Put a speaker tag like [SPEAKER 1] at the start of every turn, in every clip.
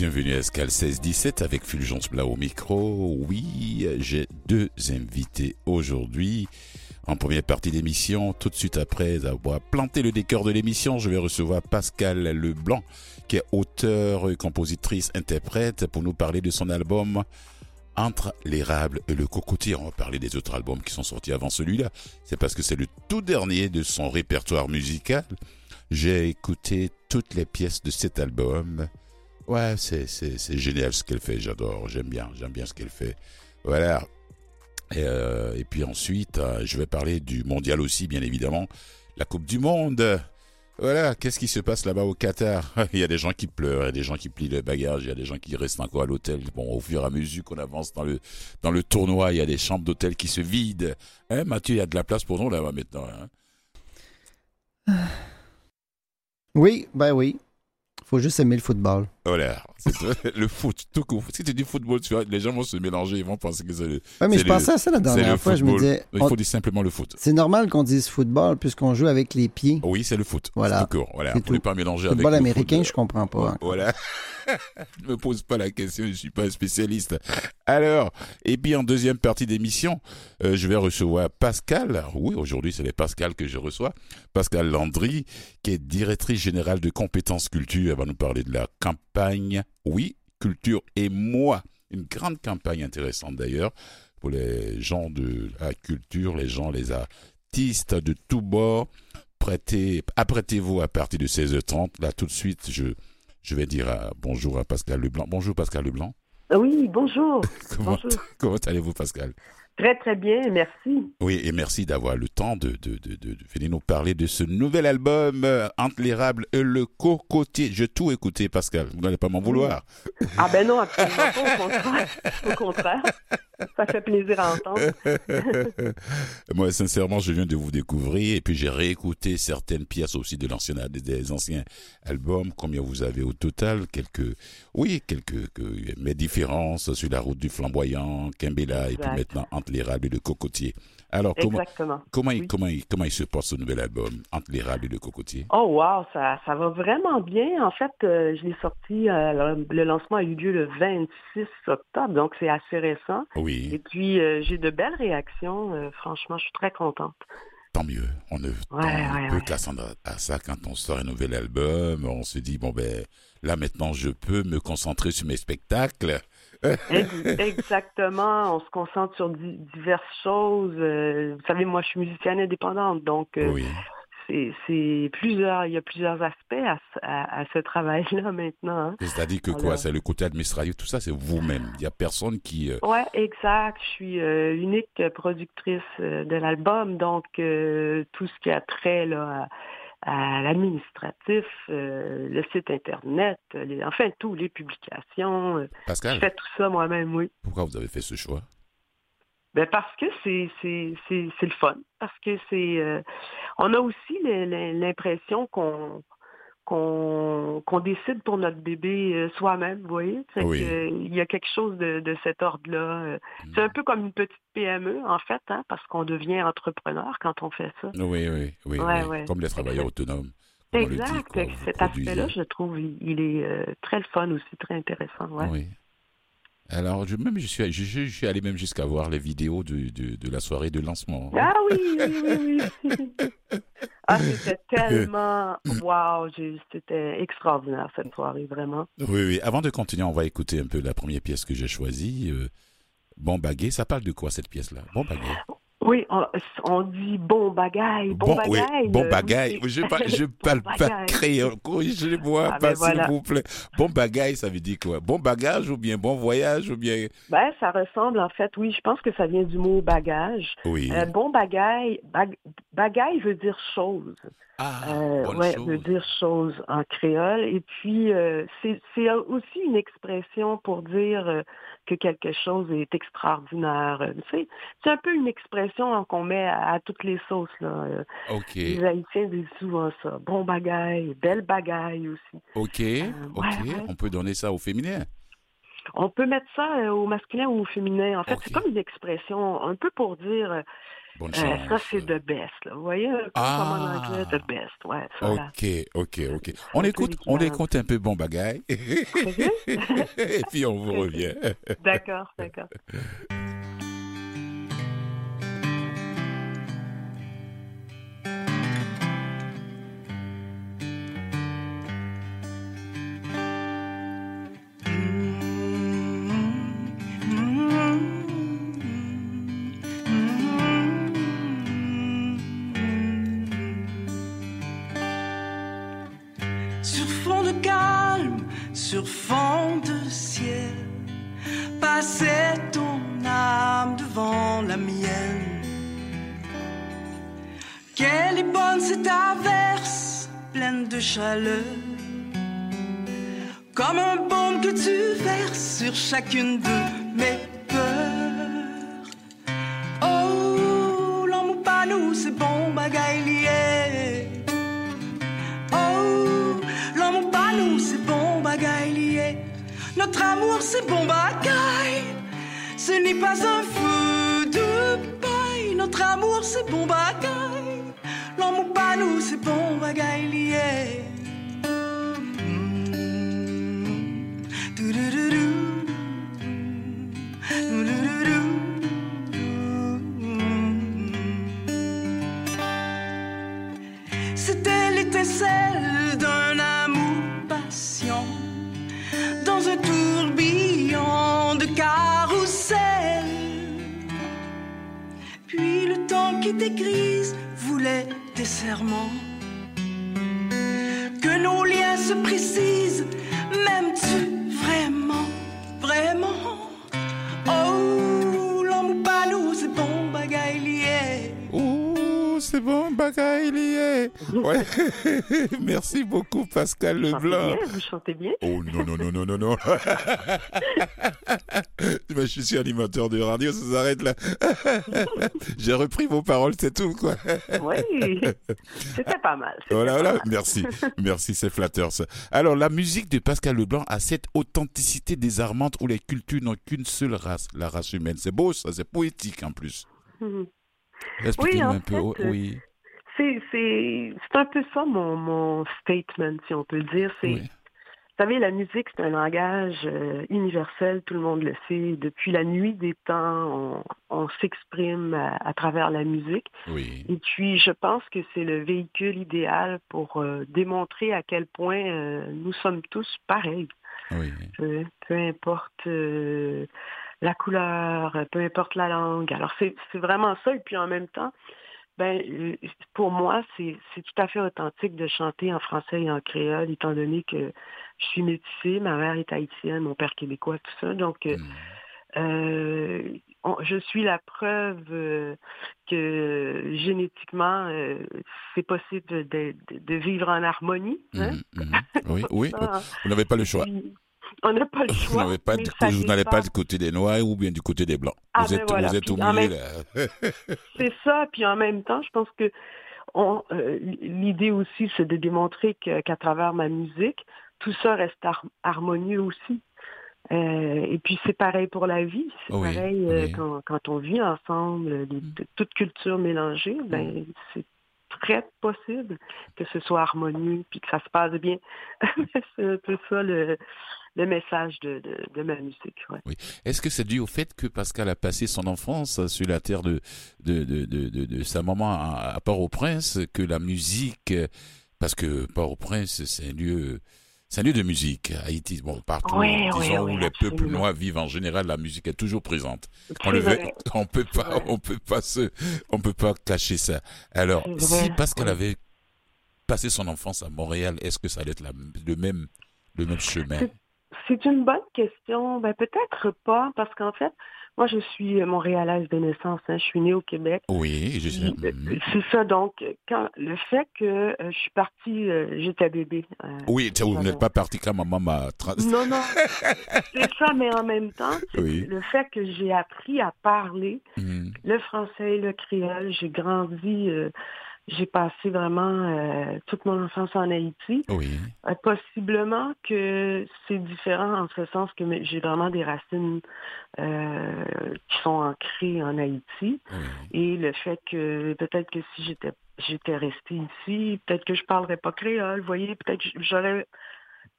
[SPEAKER 1] Bienvenue à Escal 1617 avec Fulgence Blau au micro. Oui, j'ai deux invités aujourd'hui. En première partie d'émission, tout de suite après avoir planté le décor de l'émission, je vais recevoir Pascal Leblanc, qui est auteur, compositrice, interprète, pour nous parler de son album Entre l'érable et le cocotier. On va parler des autres albums qui sont sortis avant celui-là. C'est parce que c'est le tout dernier de son répertoire musical. J'ai écouté toutes les pièces de cet album. Ouais, c'est, c'est, génial ce qu'elle fait, j'adore, j'aime bien, j'aime bien ce qu'elle fait. Voilà. Et, euh, et puis ensuite, euh, je vais parler du mondial aussi, bien évidemment. La Coupe du Monde. Voilà, qu'est-ce qui se passe là-bas au Qatar? Il y a des gens qui pleurent, il y a des gens qui plient le bagage, il y a des gens qui restent encore à l'hôtel. Bon, au fur et à mesure qu'on avance dans le, dans le tournoi, il y a des chambres d'hôtel qui se vident. Hein, Mathieu, il y a de la place pour nous là-bas maintenant. Hein?
[SPEAKER 2] Oui, ben oui. Faut juste aimer le football.
[SPEAKER 1] Voilà, le foot, tout court. Si tu dis football, tu vois, les gens vont se mélanger, ils vont penser que c'est le.
[SPEAKER 2] Ouais, mais je
[SPEAKER 1] le-
[SPEAKER 2] pensais à ça la dernière
[SPEAKER 1] le
[SPEAKER 2] fois. Je me disais,
[SPEAKER 1] Il
[SPEAKER 2] on-
[SPEAKER 1] faut dire simplement le foot.
[SPEAKER 2] c'est normal qu'on dise football puisqu'on joue avec les pieds.
[SPEAKER 1] Oui, c'est le foot.
[SPEAKER 2] Voilà.
[SPEAKER 1] Tout court. Voilà, on ne
[SPEAKER 2] tout.
[SPEAKER 1] pas mélanger avec
[SPEAKER 2] Football
[SPEAKER 1] le
[SPEAKER 2] américain,
[SPEAKER 1] foot.
[SPEAKER 2] je comprends pas.
[SPEAKER 1] Voilà. Ne me pose pas la question, je suis pas un spécialiste. Alors, et puis en deuxième partie d'émission, euh, je vais recevoir Pascal. Oui, aujourd'hui, c'est les Pascal que je reçois. Pascal Landry, qui est directrice générale de compétences culture. Elle va nous parler de la campagne. Oui, culture et moi. Une grande campagne intéressante d'ailleurs pour les gens de la culture, les gens, les artistes de tous bords. Prêtez, apprêtez-vous à partir de 16h30. Là, tout de suite, je, je vais dire euh, bonjour à Pascal Leblanc. Bonjour Pascal Leblanc.
[SPEAKER 3] Oui, bonjour.
[SPEAKER 1] Comment,
[SPEAKER 3] Bonjour.
[SPEAKER 1] comment allez-vous Pascal?
[SPEAKER 3] Très, très bien, merci.
[SPEAKER 1] Oui, et merci d'avoir le temps de, de, de, de- de venir nous parler de ce nouvel album euh, Entre l'érable et le cocotier. J'ai tout écouté Pascal, vous n'allez pas m'en vouloir.
[SPEAKER 3] Ah ben non, absolument pas, au contraire. Au contraire. Ça fait plaisir à entendre.
[SPEAKER 1] Moi, sincèrement, je viens de vous découvrir et puis j'ai réécouté certaines pièces aussi de l'ancien, des, anciens albums. Combien vous avez au total Quelques, oui, quelques, que- mes différences sur la route du flamboyant, Kimbella et puis maintenant Entre l'érable et le cocotier. Alors, comment,
[SPEAKER 3] Exactement.
[SPEAKER 1] comment, il,
[SPEAKER 3] Oui.
[SPEAKER 1] comment, il, comment il se passe ce nouvel album Entre l'érable et le cocotier?
[SPEAKER 3] Oh wow, ça, ça va vraiment bien. En fait, euh, je l'ai sorti, euh, le, lancement a eu lieu le 26 octobre, donc c'est assez récent. Et
[SPEAKER 1] Oui,
[SPEAKER 3] puis, euh, j'ai de belles réactions. Euh, franchement, je suis très contente.
[SPEAKER 1] tant mieux. On ne,
[SPEAKER 3] Ouais, ouais,
[SPEAKER 1] peut
[SPEAKER 3] ouais.
[SPEAKER 1] à ça quand on sort un nouvel album. On se dit, bon, ben, là maintenant, je peux me concentrer sur mes spectacles.
[SPEAKER 3] Ex- Exactement. On se concentre sur di- diverses choses. Euh, vous savez, moi, je suis musicienne indépendante, donc
[SPEAKER 1] Oui.
[SPEAKER 3] C'est plusieurs, il y a plusieurs aspects à, ce- à, à ce travail-là maintenant. hein.
[SPEAKER 1] C'est-à-dire que quoi? C'est le côté administratif, tout ça, c'est vous-même. Il n'y a personne qui... euh,
[SPEAKER 3] Ouais, exact. Je suis euh, unique productrice euh, de l'album, donc euh, tout ce qui a trait là, à, à l'administratif, euh, le site internet, les, enfin tout, les publications. euh, je
[SPEAKER 1] Pascal,
[SPEAKER 3] fais tout ça moi-même, oui.
[SPEAKER 1] pourquoi vous avez fait ce choix?
[SPEAKER 3] Ben parce que c'est c'est c'est c'est le fun, parce que c'est euh, on a aussi l'impression qu'on décide pour notre bébé euh, soi-même, vous voyez?
[SPEAKER 1] Oui.
[SPEAKER 3] que, euh, il y a quelque chose de, de cet ordre-là. euh, C'est un peu comme une petite PME en fait, hein, parce qu'on devient entrepreneur quand on fait ça.
[SPEAKER 1] Oui, oui, oui.
[SPEAKER 3] Ouais,
[SPEAKER 1] oui.
[SPEAKER 3] ouais.
[SPEAKER 1] Comme les travailleurs autonomes. dit,
[SPEAKER 3] Exact. cet aspect-là, je trouve, il, il est euh, très fun aussi, très intéressant. Ouais.
[SPEAKER 1] Oui. Alors, je, même, je, suis, je, je- je suis allé même jusqu'à voir les vidéos de, de, de la soirée de lancement.
[SPEAKER 3] Ah oui, oui, oui, oui. ah, c'était tellement... Wow, j'ai- c'était extraordinaire cette soirée, vraiment.
[SPEAKER 1] Oui, oui. Avant de continuer, on va écouter un peu la première pièce que j'ai choisie. Euh, bon baguet, ça parle de quoi cette pièce-là? Bon baguet.
[SPEAKER 3] Oui, on, on dit bon bagaille, bon,
[SPEAKER 1] oui,
[SPEAKER 3] bagaille.
[SPEAKER 1] bon bagaille.
[SPEAKER 3] oui,
[SPEAKER 1] Je parle, je parle
[SPEAKER 3] Bon
[SPEAKER 1] pas créole. Corrigez-moi
[SPEAKER 3] Ah,
[SPEAKER 1] pas,
[SPEAKER 3] ben
[SPEAKER 1] s'il
[SPEAKER 3] voilà.
[SPEAKER 1] vous plaît. Bon bagaille, ça veut dire quoi? Bon bagage ou bien bon voyage ou bien?
[SPEAKER 3] Ben, ça ressemble en fait, oui, je pense que ça vient du mot bagage.
[SPEAKER 1] Oui.
[SPEAKER 3] Euh, bon bagaille, bag- bagaille veut dire chose.
[SPEAKER 1] Ah,
[SPEAKER 3] Euh,
[SPEAKER 1] bonne
[SPEAKER 3] ouais,
[SPEAKER 1] chose.
[SPEAKER 3] veut dire chose en créole. Et puis, euh, c'est aussi une expression pour dire euh, que quelque chose est extraordinaire. C'est un peu une expression hein, qu'on met à, à toutes les sauces. Là. Les Haïtiens disent souvent ça. Bon bagaille, belle bagaille aussi.
[SPEAKER 1] ok, ok.
[SPEAKER 3] ouais.
[SPEAKER 1] On peut donner ça au féminin?
[SPEAKER 3] On peut mettre ça au masculin ou au féminin. En fait, c'est comme une expression un peu pour dire...
[SPEAKER 1] Bonne
[SPEAKER 3] Euh,
[SPEAKER 1] chance.
[SPEAKER 3] ça, c'est The Best. Là. Vous voyez, peu comme en
[SPEAKER 1] Ah.
[SPEAKER 3] anglais, The Best. Ouais.
[SPEAKER 1] Ok, ok, ok. On écoute, on écoute un peu bon bagaille. Et puis on vous revient.
[SPEAKER 3] D'accord, d'accord.
[SPEAKER 4] Chaleur, comme un baume que tu verses sur chacune de mes peurs. Oh, l'amour pas nous, c'est bon bagaille. Oh, l'amour pas nous, c'est bon bagaille. Notre amour, c'est bon bagaille. Ce n'est pas un feu de paille. Notre amour, c'est bon bagaille. L'amour pas nous, c'est bon bagaille. C'est bon bagaille lié.
[SPEAKER 1] Ouais. Merci beaucoup Pascal
[SPEAKER 3] Vous chantez
[SPEAKER 1] Leblanc.
[SPEAKER 3] bien, vous chantez bien.
[SPEAKER 1] Oh non, non, non, non, non, non. Mais je suis animateur de radio, ça s'arrête là. J'ai repris vos paroles, c'est tout, quoi.
[SPEAKER 3] Oui, c'était pas mal.
[SPEAKER 1] Voilà, voilà.
[SPEAKER 3] mal.
[SPEAKER 1] Merci. Merci, c'est flatteur, ça. Alors, la musique de Pascal Leblanc a cette authenticité désarmante où les cultures n'ont qu'une seule race, la race humaine. C'est beau, ça, c'est poétique en plus.
[SPEAKER 3] Mhm.
[SPEAKER 1] Un peu.
[SPEAKER 3] fait,
[SPEAKER 1] oui.
[SPEAKER 3] C'est, c'est, c'est un peu ça mon, mon statement, si on peut le dire. C'est,
[SPEAKER 1] oui.
[SPEAKER 3] Vous savez, la musique, c'est un langage euh, universel, tout le monde le sait. Depuis la nuit des temps, on, on s'exprime à, à travers la musique.
[SPEAKER 1] Oui.
[SPEAKER 3] Et puis, je pense que c'est le véhicule idéal pour euh, démontrer à quel point euh, nous sommes tous pareils.
[SPEAKER 1] Oui.
[SPEAKER 3] Peu, peu importe euh, la couleur, peu importe la langue. Alors, c'est vraiment ça. Et puis, en même temps, ben, euh, pour moi, c'est tout à fait authentique de chanter en français et en créole, étant donné que je suis métissée, ma mère est haïtienne, mon père québécois, tout ça. Donc, euh,
[SPEAKER 1] Mm.
[SPEAKER 3] euh, on- je suis la preuve euh, que génétiquement, euh, c'est possible de, de- de vivre en harmonie. hein.
[SPEAKER 1] Mhm, mhm. Oui, oui. Vous n'avez pas le choix.
[SPEAKER 3] On n'a pas le
[SPEAKER 1] Vous
[SPEAKER 3] choix.
[SPEAKER 1] pas, de- vous n'allez pas du côté des noirs ou bien du côté des blancs.
[SPEAKER 3] Ah,
[SPEAKER 1] vous
[SPEAKER 3] ben
[SPEAKER 1] êtes,
[SPEAKER 3] voilà.
[SPEAKER 1] vous êtes au
[SPEAKER 3] Puis en
[SPEAKER 1] milieu
[SPEAKER 3] même-
[SPEAKER 1] là.
[SPEAKER 3] C'est ça, puis en même temps, je pense que on, euh, l'idée aussi, c'est de démontrer qu'à travers ma musique, tout ça reste har- harmonieux aussi. Euh, et puis c'est pareil pour la vie, c'est
[SPEAKER 1] Oui,
[SPEAKER 3] pareil euh,
[SPEAKER 1] oui.
[SPEAKER 3] quand, quand on vit ensemble, les, de- toutes cultures mélangées, ben c'est très possible que ce soit harmonieux puis que ça se passe bien. c'est un peu ça le, le message de, de, de ma musique. ouais.
[SPEAKER 1] Est-ce que c'est dû au fait que Pascal a passé son enfance sur la terre de, de, de, de, de, sa maman à, à Port-au-Prince, que la musique, parce que Port-au-Prince, c'est un lieu, c'est un lieu de musique. Haïti, bon, partout,
[SPEAKER 3] Oui, oui,
[SPEAKER 1] disons,
[SPEAKER 3] oui,
[SPEAKER 1] où les peuples noirs vivent en général, la musique est toujours présente. On le veut, on peut pas, on peut pas se, on peut pas cacher ça. Alors, si Pascal
[SPEAKER 3] oui.
[SPEAKER 1] avait passé son enfance à Montréal, est-ce que ça allait être la, le même, le même chemin?
[SPEAKER 3] C'est- une bonne question. Ben, peut-être pas, parce qu'en fait, moi, je suis montréalaise de naissance. hein. Je suis née au Québec.
[SPEAKER 1] Oui, je sais.
[SPEAKER 3] Euh, C'est ça. Donc, quand le fait que euh, je suis partie, euh, j'étais bébé. euh,
[SPEAKER 1] Oui, tu- vous n'êtes pas parti quand maman m'a trans...
[SPEAKER 3] Non, non. C'est ça, mais en même temps,
[SPEAKER 1] Oui.
[SPEAKER 3] le fait que j'ai appris à parler
[SPEAKER 1] Mhm.
[SPEAKER 3] le français et le créole, j'ai grandi, euh, j'ai passé vraiment euh, toute mon enfance en Haïti.
[SPEAKER 1] Oui.
[SPEAKER 3] Euh, possiblement que c'est différent en ce sens que j'ai vraiment des racines euh, qui sont ancrés en Haïti.
[SPEAKER 1] Oui.
[SPEAKER 3] Et le fait que peut-être que si j'étais j'étais restée ici, peut-être que je parlerais pas créole, vous voyez, peut-être que j'aurais...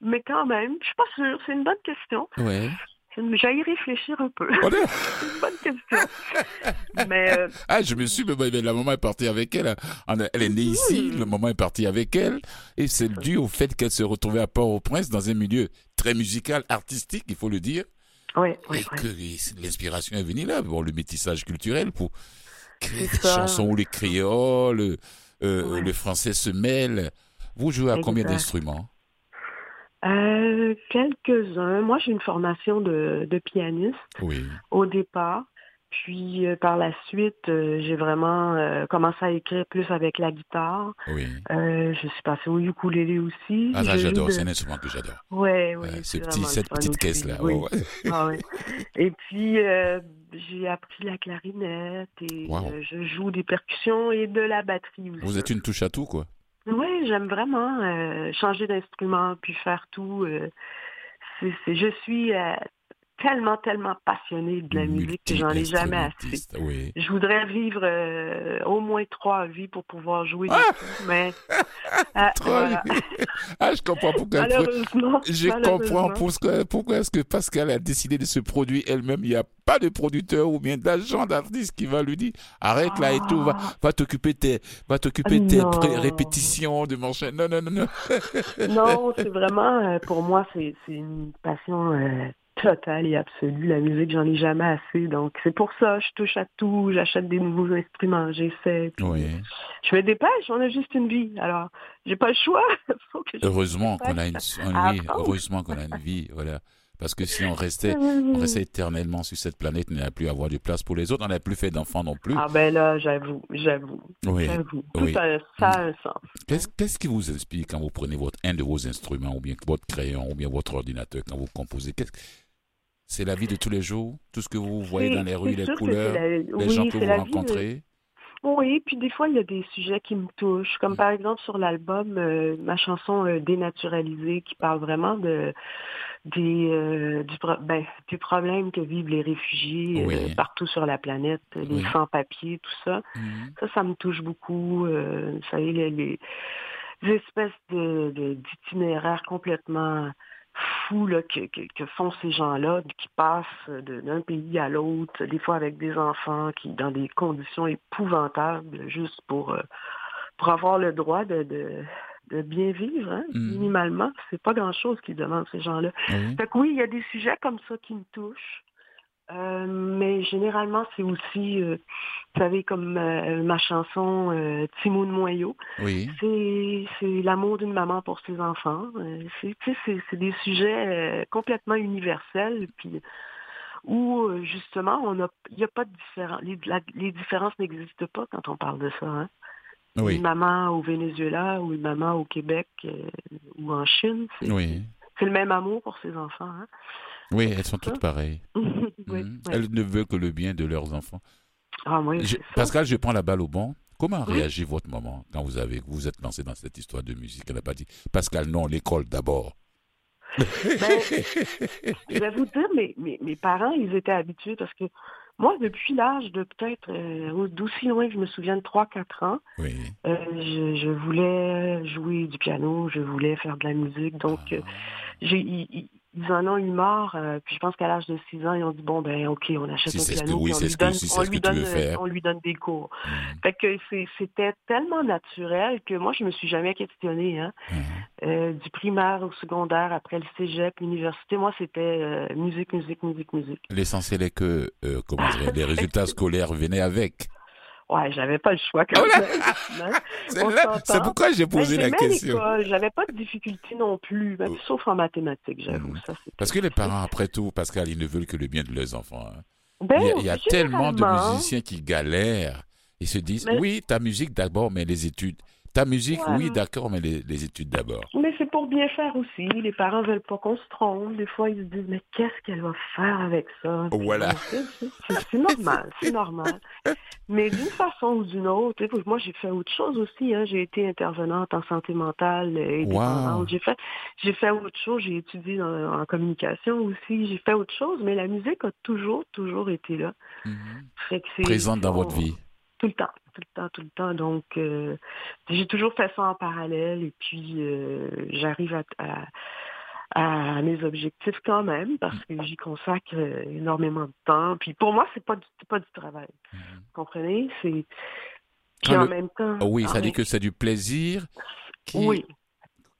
[SPEAKER 3] Mais quand même, je suis pas sûre, c'est une bonne question.
[SPEAKER 1] Ouais.
[SPEAKER 3] J'ai y réfléchir un peu. C'est une bonne question. Mais euh,
[SPEAKER 1] Ah, je me suis, mais, mais la maman est partie avec elle. A- Elle est née ici, le maman est parti avec elle. Et c'est dû au fait qu'elle se retrouvait à Port-au-Prince dans un milieu très musical, artistique, il faut le dire.
[SPEAKER 3] ouais, ouais,
[SPEAKER 1] et que l'inspiration est venue là, bon, le métissage culturel pour créer des
[SPEAKER 3] ça.
[SPEAKER 1] chansons où les créoles, euh, le français se mêlent. Vous jouez à combien d'instruments?
[SPEAKER 3] Euh, quelques-uns. Moi, j'ai une formation de, de pianiste
[SPEAKER 1] Oui.
[SPEAKER 3] au départ. Puis euh, par la suite, euh, j'ai vraiment euh, commencé à écrire plus avec la guitare.
[SPEAKER 1] Oui.
[SPEAKER 3] Je suis passée au ukulélé aussi.
[SPEAKER 1] Ah, ça, j'adore.
[SPEAKER 3] de-
[SPEAKER 1] C'est un instrument que j'adore.
[SPEAKER 3] Ouais, ouais.
[SPEAKER 1] Ce
[SPEAKER 3] c'est
[SPEAKER 1] petit,
[SPEAKER 3] vraiment
[SPEAKER 1] cette petite caisse-là.
[SPEAKER 3] oui.
[SPEAKER 1] ouais, ouais.
[SPEAKER 3] Ah ouais. Et puis, j'ai appris la clarinette et
[SPEAKER 1] Wow.
[SPEAKER 3] je joue des percussions et de la batterie aussi.
[SPEAKER 1] Vous êtes une touche à tout, quoi.
[SPEAKER 3] Oui, j'aime vraiment euh, changer d'instrument puis faire tout. euh, c'est, je suis euh, tellement, tellement passionnée de la musique que j'en ai jamais assez.
[SPEAKER 1] Oui.
[SPEAKER 3] Je voudrais vivre euh, au moins trois vies pour pouvoir jouer
[SPEAKER 1] Ah!
[SPEAKER 3] trucs, mais ah, voilà.
[SPEAKER 1] Ah, je comprends pourquoi.
[SPEAKER 3] malheureusement,
[SPEAKER 1] Je
[SPEAKER 3] malheureusement.
[SPEAKER 1] comprends pourquoi, pourquoi est-ce que Pascal a décidé de se produire elle-même? Il n'y a pas de producteur ou bien d'agent d'artiste qui va lui dire arrête là et tout, va,
[SPEAKER 3] Ah.
[SPEAKER 1] va t'occuper tes, va t'occuper tes répétitions de machin. Non, non, non, non.
[SPEAKER 3] Non, c'est vraiment, euh, pour moi, c'est c'est une passion euh, totale et absolue. La musique, j'en ai jamais assez. Donc, c'est pour ça, je touche à tout, j'achète des nouveaux instruments, j'essaie.
[SPEAKER 1] Oui.
[SPEAKER 3] Je me dépêche, on a juste une vie. Alors, j'ai pas le choix. Faut que je-
[SPEAKER 1] Heureusement qu'on a une, oui,
[SPEAKER 3] ah.
[SPEAKER 1] heureusement qu'on a une vie, voilà. Parce que si on restait, on restait éternellement sur cette planète, il n'y a plus à avoir de place pour les autres. On n'a plus fait d'enfants non plus.
[SPEAKER 3] Ah ben là, j'avoue, j'avoue,
[SPEAKER 1] oui.
[SPEAKER 3] j'avoue. Tout
[SPEAKER 1] oui.
[SPEAKER 3] a, ça a un sens.
[SPEAKER 1] Qu'est-ce qu'est-ce qui vous inspire quand vous prenez votre, un de vos instruments, ou bien votre crayon, ou bien votre ordinateur, quand vous composez? Qu'est-ce- C'est la vie de tous les jours? Tout ce que vous voyez
[SPEAKER 3] C'est-
[SPEAKER 1] dans les rues, les couleurs,
[SPEAKER 3] la-
[SPEAKER 1] les
[SPEAKER 3] oui,
[SPEAKER 1] gens que vous
[SPEAKER 3] de-
[SPEAKER 1] rencontrez?
[SPEAKER 3] Oui, puis des fois, il y a des sujets qui me touchent, comme par exemple sur l'album, euh, ma chanson euh, Dénaturalisée, qui parle vraiment de des, euh, du, pro- ben, des problèmes que vivent les réfugiés euh, partout sur la planète, les
[SPEAKER 1] Oui.
[SPEAKER 3] sans-papiers, tout ça.
[SPEAKER 1] Mhm.
[SPEAKER 3] Ça, ça me touche beaucoup. Euh, vous savez, les, les- espèces de, de- d'itinéraires complètement fous là, que, que, que font ces gens-là, qui passent de- d'un pays à l'autre, des fois avec des enfants qui dans des conditions épouvantables, juste pour, euh, pour avoir le droit de, de, de bien vivre, hein,
[SPEAKER 1] Mhm.
[SPEAKER 3] minimalement. C'est pas grand-chose qu'ils demandent, ces gens-là.
[SPEAKER 1] Oui.
[SPEAKER 3] Fait que oui, il y a des sujets comme ça qui me touchent. Euh, mais généralement, c'est aussi, euh, vous savez, comme euh, ma chanson Timoun Moyau,
[SPEAKER 1] Oui.
[SPEAKER 3] c'est l'amour d'une maman pour ses enfants. C'est des sujets complètement universels, puis où justement, on a, il n'y a pas de différence. Les, la- les différences n'existent pas quand on parle de ça. Hein.
[SPEAKER 1] Oui.
[SPEAKER 3] Une maman au Venezuela ou une maman au Québec euh, ou en Chine, c'est
[SPEAKER 1] Oui.
[SPEAKER 3] c'est le même amour pour ses enfants. Hein.
[SPEAKER 1] Oui, elles sont toutes pareilles.
[SPEAKER 3] oui,
[SPEAKER 1] Mhm. Elles ne veulent que le bien de leurs enfants.
[SPEAKER 3] Ah, oui,
[SPEAKER 1] Je-. Pascal, je prends la balle au bon. Comment réagit votre maman quand vous avez vous êtes lancé dans cette histoire de musique? Elle n'a pas dit Pascal, non, l'école d'abord.
[SPEAKER 3] Ben, je vais vous dire, mes, mes, mes parents, ils étaient habitués parce que moi, depuis l'âge de peut-être, euh, d'aussi loin que je me souviens de 3-4 ans,
[SPEAKER 1] Oui.
[SPEAKER 3] euh, je, je voulais jouer du piano, je voulais faire de la musique. Donc,
[SPEAKER 1] Ah.
[SPEAKER 3] euh, j'ai, en ont eu marre. euh, puis je pense qu'à l'âge de 6 ans, ils ont dit, bon, ben OK, on achète
[SPEAKER 1] Si
[SPEAKER 3] un
[SPEAKER 1] que-
[SPEAKER 3] piano,
[SPEAKER 1] oui,
[SPEAKER 3] on lui
[SPEAKER 1] que-
[SPEAKER 3] donne,
[SPEAKER 1] si
[SPEAKER 3] on lui donne, on donne des cours.
[SPEAKER 1] Mhm.
[SPEAKER 3] Fait que c'était tellement naturel que moi, je me suis jamais questionnée. Hein.
[SPEAKER 1] Mhm.
[SPEAKER 3] Euh, du primaire au secondaire, après le cégep, l'université, moi, c'était euh, musique, musique, musique, musique.
[SPEAKER 1] L'essentiel est que euh, comment dire, les résultats scolaires venaient avec.
[SPEAKER 3] Ouais, j'avais pas le choix quand même.
[SPEAKER 1] C'est pourquoi j'ai posé la question.
[SPEAKER 3] J'avais pas de difficulté non plus, même
[SPEAKER 1] Oh.
[SPEAKER 3] sauf en mathématiques, j'avoue. C'était-
[SPEAKER 1] Parce que les parents, après tout, Pascal, ils ne veulent que le bien de leurs enfants. hein.
[SPEAKER 3] Ben,
[SPEAKER 1] Il y a, il y a tellement de musiciens qui galèrent. Ils se disent,
[SPEAKER 3] Mais-
[SPEAKER 1] oui, ta musique d'abord, mais les études. Ta musique, oui, d'accord, mais les, les études d'abord.
[SPEAKER 3] Mais c'est pour bien faire aussi. Les parents veulent pas qu'on se trompe. Des fois, ils se disent, mais qu'est-ce qu'elle va faire avec ça? Puis
[SPEAKER 1] Voilà.
[SPEAKER 3] c'est- normal, c'est normal. Mais d'une façon ou d'une autre, moi, j'ai fait autre chose aussi. Hein. J'ai été intervenante en santé mentale euh, et
[SPEAKER 1] Wow.
[SPEAKER 3] dépendante. J'ai fait, j'ai fait autre chose. J'ai étudié en communication aussi. J'ai fait autre chose. Mais la musique a toujours, toujours été là.
[SPEAKER 1] Mhm. Présente dans
[SPEAKER 3] on-
[SPEAKER 1] votre vie.
[SPEAKER 3] tout le temps, tout le temps, tout le temps. Donc, euh, j'ai toujours fait ça en parallèle et puis euh, j'arrive à, à- à mes objectifs quand même parce que j'y consacre euh, énormément de temps. Puis pour moi, c'est pas du, pas du travail.
[SPEAKER 1] Mhm.
[SPEAKER 3] Vous comprenez? C'est puis
[SPEAKER 1] Quand
[SPEAKER 3] en
[SPEAKER 1] le-
[SPEAKER 3] même temps.
[SPEAKER 1] Ah oui,
[SPEAKER 3] en
[SPEAKER 1] ça dit que c'est du plaisir. Qui...
[SPEAKER 3] Oui,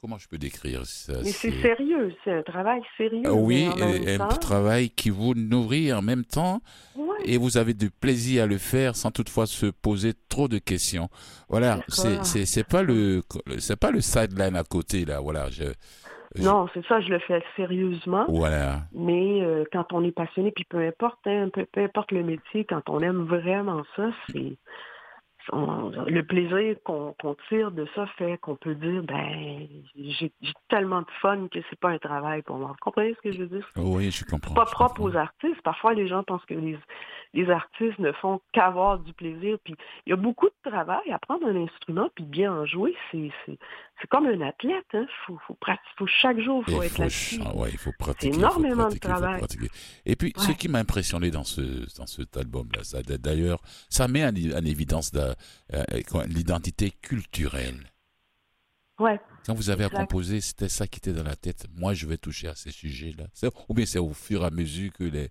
[SPEAKER 1] Comment je peux décrire ça?
[SPEAKER 3] Mais c'est sérieux, c'est un travail sérieux.
[SPEAKER 1] Ah oui, et- un travail qui vous nourrit en même temps
[SPEAKER 3] ouais,
[SPEAKER 1] et vous avez du plaisir à le faire sans toutefois se poser trop de questions. Voilà,
[SPEAKER 3] C'est
[SPEAKER 1] c'est
[SPEAKER 3] ça.
[SPEAKER 1] c'est c'est pas le c'est pas le sideline à côté là. Voilà, je, je-
[SPEAKER 3] non, c'est ça, je le fais sérieusement.
[SPEAKER 1] voilà.
[SPEAKER 3] Mais euh, quand on est passionné, puis peu importe, hein, peu, peu importe le métier, quand on aime vraiment ça, c'est on- le plaisir qu'on tire de ça fait qu'on peut dire ben j'ai tellement de fun que c'est pas un travail pour moi. Vous comprenez ce que je veux dire?
[SPEAKER 1] Oui, je comprends.
[SPEAKER 3] Pas
[SPEAKER 1] je
[SPEAKER 3] propre
[SPEAKER 1] comprends.
[SPEAKER 3] aux artistes. Parfois, les gens pensent que les, les artistes ne font qu'avoir du plaisir. Puis il y a beaucoup de travail. Apprendre un instrument puis bien en jouer, c'est c'est comme un athlète. Hein. Faut faut pratiquer. Faut chaque jour, faut être
[SPEAKER 1] faut,
[SPEAKER 3] là-dessus.
[SPEAKER 1] ouais, il faut pratiquer.
[SPEAKER 3] énormément de
[SPEAKER 1] pratiquer,
[SPEAKER 3] travail.
[SPEAKER 1] Et puis, ce qui m'a impressionné dans ce dans cet album-là, ça d'ailleurs, ça met en, en évidence la- euh, l'identité culturelle.
[SPEAKER 3] Ouais.
[SPEAKER 1] Quand vous avez à
[SPEAKER 3] Exact.
[SPEAKER 1] composer, c'était ça qui était dans la tête. Moi, je vais toucher à ces sujets-là. C'est- Ou bien c'est au fur et à mesure que les,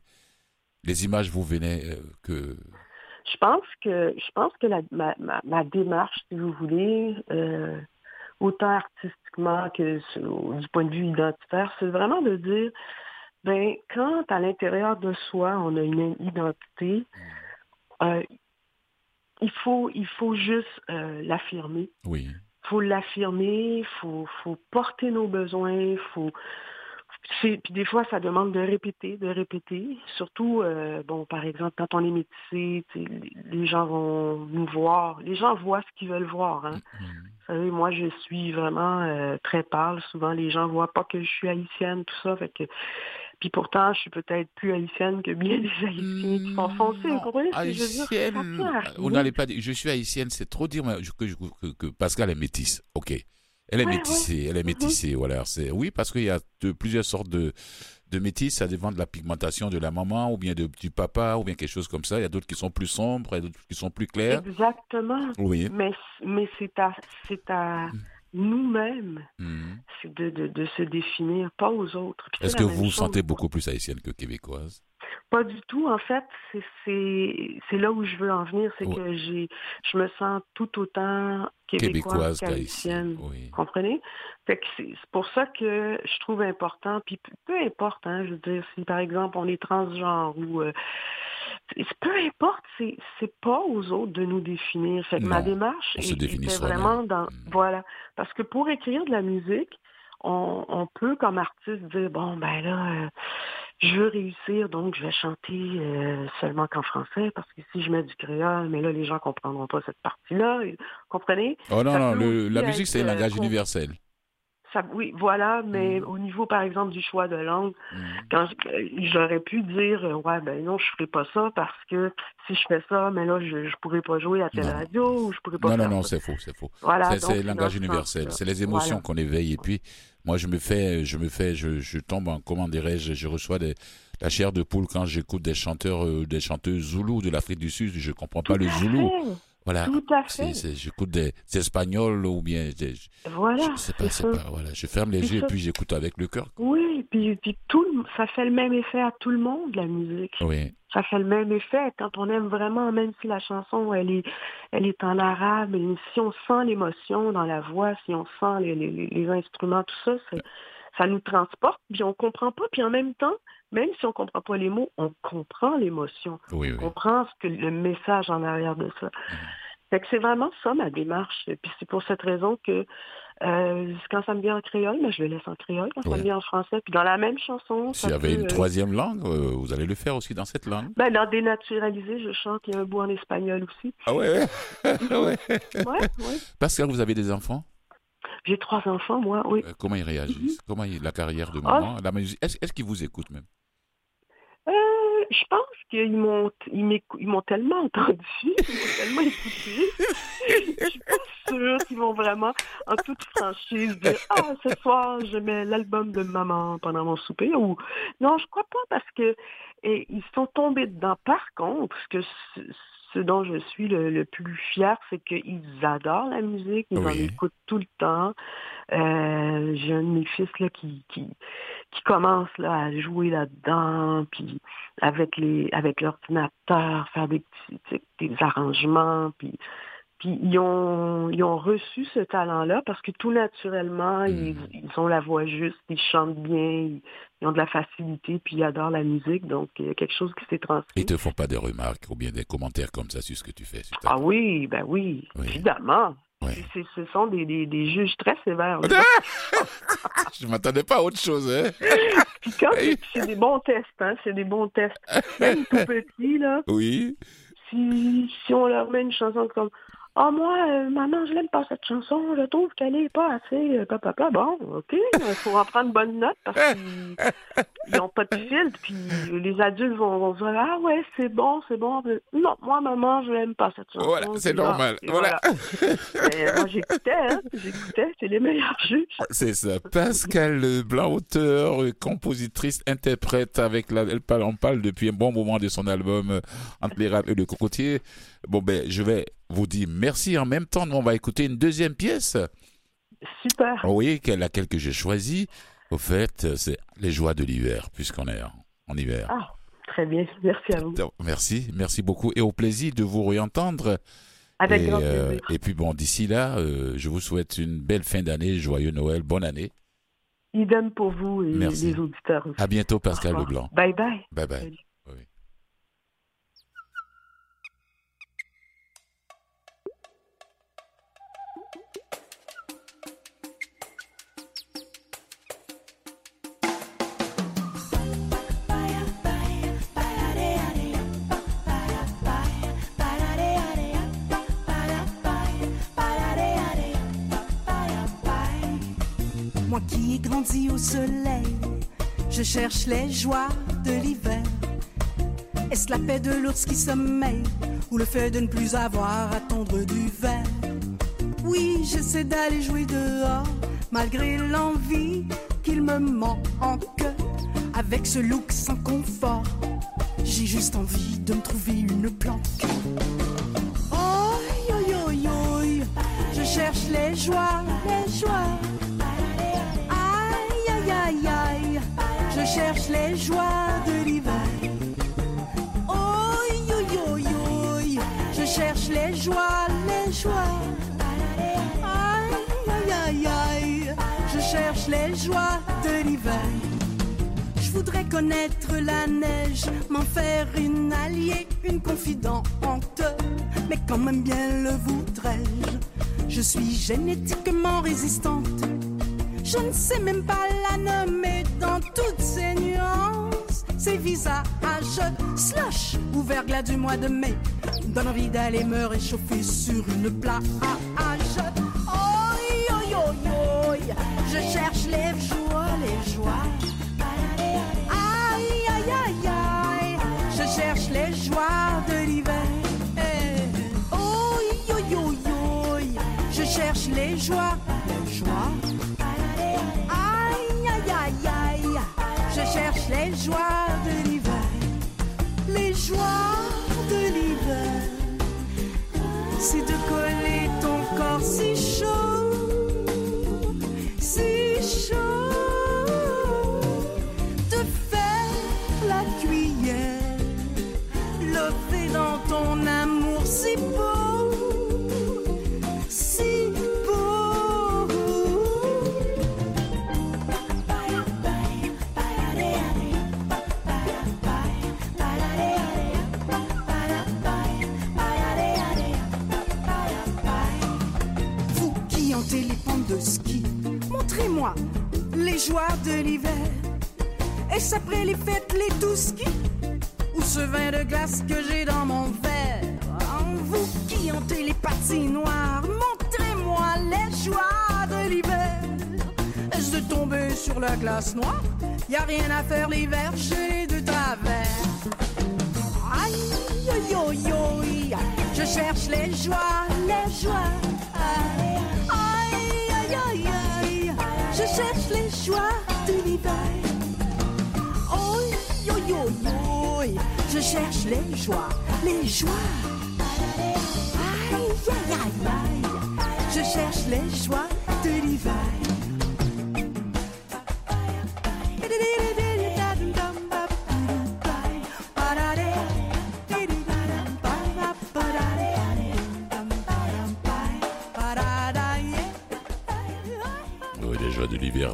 [SPEAKER 1] les images vous venaient, euh, que...
[SPEAKER 3] Je pense que je pense que la, ma, ma, ma démarche, si vous voulez, euh, autant artistiquement que du point de vue identitaire, c'est vraiment de dire, ben quand à l'intérieur de soi on a une identité, euh, il faut il faut juste euh, l'affirmer.
[SPEAKER 1] Oui.
[SPEAKER 3] faut l'affirmer, faut faut porter nos besoins, faut c'est- puis des fois ça demande de répéter, de répéter. Surtout euh, bon par exemple quand on est métissé, les- gens vont nous voir, les gens voient ce qu'ils veulent voir. Hein.
[SPEAKER 1] Mhm.
[SPEAKER 3] Vous savez, moi je suis vraiment euh, très pâle. Souvent les gens voient pas que je suis haïtienne, tout ça. Fait que puis pourtant, je suis peut-être plus haïtienne que bien des Haïtiens qui sont foncés. Vous comprenez ce que je veux dire?
[SPEAKER 1] vous n'allez pas dire, je suis haïtienne, c'est trop dire mais je- que, je- que, que Pascal est métisse. Ok. Elle est
[SPEAKER 3] Ouais,
[SPEAKER 1] métissée, elle est
[SPEAKER 3] Mhm.
[SPEAKER 1] métissée, voilà. C'est, oui, parce qu'il y a de, plusieurs sortes de, de métis, ça dépend de la pigmentation de la maman, ou bien de, du papa, ou bien quelque chose comme ça. Il y a d'autres qui sont plus sombres, il y a d'autres qui sont plus clairs.
[SPEAKER 3] Exactement.
[SPEAKER 1] Oui.
[SPEAKER 3] Mais, mais c'est à, c'est à nous-mêmes
[SPEAKER 1] Mhm.
[SPEAKER 3] c'est de, de, de se définir, pas aux autres.
[SPEAKER 1] Est-ce que vous vous sentez beaucoup plus haïtienne que québécoise?
[SPEAKER 3] Pas du tout. En fait, c'est- là où je veux en venir. C'est que j'ai je me sens tout autant québécoise, qu'haïtienne.
[SPEAKER 1] Oui.
[SPEAKER 3] Comprenez? C'est pour ça que je trouve important, puis peu, importe, hein, je veux dire, si par exemple on est transgenre ou euh, peu importe, c'est pas aux autres de nous définir. Fait que ma démarche était vraiment dans
[SPEAKER 1] Mm.
[SPEAKER 3] voilà. Parce que pour écrire de la musique, on, on peut comme artiste dire bon ben là euh, je veux réussir, donc je vais chanter euh, seulement qu'en français, parce que si je mets du créole, mais là, les gens comprendront pas cette partie-là. Vous comprenez?
[SPEAKER 1] Oh non,
[SPEAKER 3] Ça
[SPEAKER 1] non, le- la musique, c'est un
[SPEAKER 3] euh,
[SPEAKER 1] langage universel.
[SPEAKER 3] Ça, oui, voilà, mais
[SPEAKER 1] Mm.
[SPEAKER 3] au niveau, par exemple, du choix de langue,
[SPEAKER 1] Mhm.
[SPEAKER 3] quand euh, j'aurais pu dire, euh, ouais, ben non, je ferai pas ça parce que si je fais ça, mais là, je, je pourrais pas jouer à telle
[SPEAKER 1] Non.
[SPEAKER 3] radio ou je pourrais pas
[SPEAKER 1] Non, non,
[SPEAKER 3] faire
[SPEAKER 1] non,
[SPEAKER 3] ça.
[SPEAKER 1] c'est faux, c'est faux.
[SPEAKER 3] Voilà,
[SPEAKER 1] C'est- le langage universel. C'est les émotions
[SPEAKER 3] Voilà.
[SPEAKER 1] qu'on éveille. Et puis, moi, je me fais, je me fais, je, je tombe en, comment dirais-je, je reçois des, la chair de poule quand j'écoute des chanteurs, euh, des chanteuses zoulous de l'Afrique du Sud. Je comprends pas
[SPEAKER 3] Tout
[SPEAKER 1] le
[SPEAKER 3] à
[SPEAKER 1] zoulou.
[SPEAKER 3] fait,
[SPEAKER 1] Voilà.
[SPEAKER 3] Tout à fait.
[SPEAKER 1] j'écoute des, des espagnols ou bien des,
[SPEAKER 3] Voilà,
[SPEAKER 1] je sais pas, pas, voilà. Je ferme les yeux et puis j'écoute avec le cœur.
[SPEAKER 3] Oui, puis, puis tout, ça fait le même effet à tout le monde, la musique.
[SPEAKER 1] Oui.
[SPEAKER 3] Ça fait le même effet quand on aime vraiment, même si la chanson elle est, elle est en arabe, si on sent l'émotion dans la voix, si on sent les, les, les instruments, tout ça, ça nous transporte, puis on comprend pas, puis en même temps, même si on comprend pas les mots, on comprend l'émotion,
[SPEAKER 1] Oui,
[SPEAKER 3] on comprend ce que le message en arrière de ça. Fait que c'est vraiment ça ma démarche. Puis c'est pour cette raison que Euh, quand ça me vient en créole, mais je le laisse en créole. Quand ça me vient en français, puis dans la même chanson.
[SPEAKER 1] S'il y avait
[SPEAKER 3] peut,
[SPEAKER 1] une
[SPEAKER 3] euh,
[SPEAKER 1] troisième langue, euh, vous allez le faire aussi dans cette langue
[SPEAKER 3] Ben, dans Dénaturalisé, je chante. Il y a un bout en espagnol aussi.
[SPEAKER 1] Ah ouais, ouais.
[SPEAKER 3] Ouais, ouais.
[SPEAKER 1] Pascal, vous avez des enfants?
[SPEAKER 3] J'ai trois enfants, moi, oui.
[SPEAKER 1] Euh, Comment ils réagissent? Comment ils- la carrière de
[SPEAKER 3] Ah.
[SPEAKER 1] maman la musique? Est-ce qu'ils vous écoutent même?
[SPEAKER 3] Je pense qu'ils m'ont ils m'ont tellement entendu, ils m'ont tellement écouté. Je suis pas sûre qu'ils vont vraiment, en toute franchise, dire Ah, ce soir, je mets l'album de maman pendant mon souper. Ou non, je crois pas parce que et, ils sont tombés dedans. Par contre, ce que ce, dont je suis le, le plus fière, c'est qu'ils adorent la musique, ils en écoutent tout le temps. Euh, J'ai un de mes fils là qui, qui qui commence là à jouer là-dedans, puis avec les avec l'ordinateur, faire des petits des arrangements, puis puis ils ont ils ont reçu ce talent-là parce que tout naturellement ils,
[SPEAKER 1] Mm.
[SPEAKER 3] ils ont la voix juste, ils chantent bien, ils, ils ont de la facilité, puis ils adorent la musique, donc il y a quelque chose qui s'est transmis.
[SPEAKER 1] Ils te font pas des remarques ou bien des commentaires comme ça sur ce que tu fais
[SPEAKER 3] Ah oui, ben oui,
[SPEAKER 1] Oui.
[SPEAKER 3] évidemment. Ce sont des, des, des juges très sévères.
[SPEAKER 1] Je m'attendais pas à autre chose, hein?
[SPEAKER 3] Puis quand c'est c'est des bons tests, hein, c'est des bons tests. Même tout petit, là,
[SPEAKER 1] Oui.
[SPEAKER 3] si, si on leur met une chanson comme Ah, moi, euh, maman, je l'aime pas cette chanson, je trouve qu'elle est pas assez euh, papa, Bon, OK, il faut en prendre bonne note parce qu'ils n'ont pas de filtre. Puis les adultes vont, vont dire Ah, ouais, c'est bon, c'est bon. Non, moi, maman, je l'aime pas cette chanson.
[SPEAKER 1] Voilà, c'est
[SPEAKER 3] ah,
[SPEAKER 1] normal.
[SPEAKER 3] et
[SPEAKER 1] Voilà.
[SPEAKER 3] Mais moi, j'écoutais, hein, j'écoutais, c'est les meilleurs juges.
[SPEAKER 1] C'est ça. Pascal Blanc, auteur, euh, compositrice, interprète avec la, elle parle, on parle depuis un bon moment de son album euh, Entre les rats et le cocotier. Bon, ben, je vais vous dire merci en même temps. Nous, on va écouter une deuxième pièce.
[SPEAKER 3] Super.
[SPEAKER 1] Oui, que- laquelle que j'ai choisie. Au fait, c'est Les joies de l'hiver, puisqu'on est en, en hiver.
[SPEAKER 3] Ah, très bien. Merci à vous.
[SPEAKER 1] Merci, merci beaucoup et au plaisir de vous réentendre.
[SPEAKER 3] Avec
[SPEAKER 1] et,
[SPEAKER 3] grand
[SPEAKER 1] euh, et puis bon, d'ici là, euh, je vous souhaite une belle fin d'année, joyeux Noël, bonne année.
[SPEAKER 3] Idem pour vous et
[SPEAKER 1] Merci.
[SPEAKER 3] les auditeurs aussi.
[SPEAKER 1] À bientôt, Pascal. Leblanc.
[SPEAKER 3] Bye bye.
[SPEAKER 1] Bye bye.
[SPEAKER 3] Salut.
[SPEAKER 4] Qui ai grandi au soleil, je cherche les joies de l'hiver. Est-ce la paix de l'ours qui sommeille ou le fait de ne plus avoir à tondre du verre? Oui, j'essaie d'aller jouer dehors malgré l'envie qu'il me manque. Avec ce look sans confort, j'ai juste envie de me trouver une planque. Oh, yo, yo, yo, je cherche les joies, les joies. Cherche les joies de l'hiver. Oh, yo, yo, yo, je cherche les joies, les joies. Aïe, aïe, aïe, aïe, je cherche les joies de l'hiver. Je voudrais connaître la neige, m'en faire une alliée, une confidente. Mais quand même bien le voudrais-je. Je suis génétiquement résistante. Je ne sais même pas la nommer dans toutes ses nuances. Ses visages slush ou verglas du mois de mai donnent envie d'aller me réchauffer sur une plage. Oh, yo, yo, yo, je cherche joies de l'hiver. Est-ce après les fêtes, les touski Ou ce vin de glace que j'ai dans mon verre En vous qui hantez les patinoires, montrez-moi les joies de l'hiver. Est-ce de tomber sur la glace noire? Y a rien à faire l'hiver, j'ai de travers. Aïe, aïe, aïe, aïe, je cherche les joies, les joies. Aïe, aïe, aïe, aïe, je cherche les je cherche les joies, les joies. Aïe, aïe, aïe, aïe, je cherche les joies de l'hiver.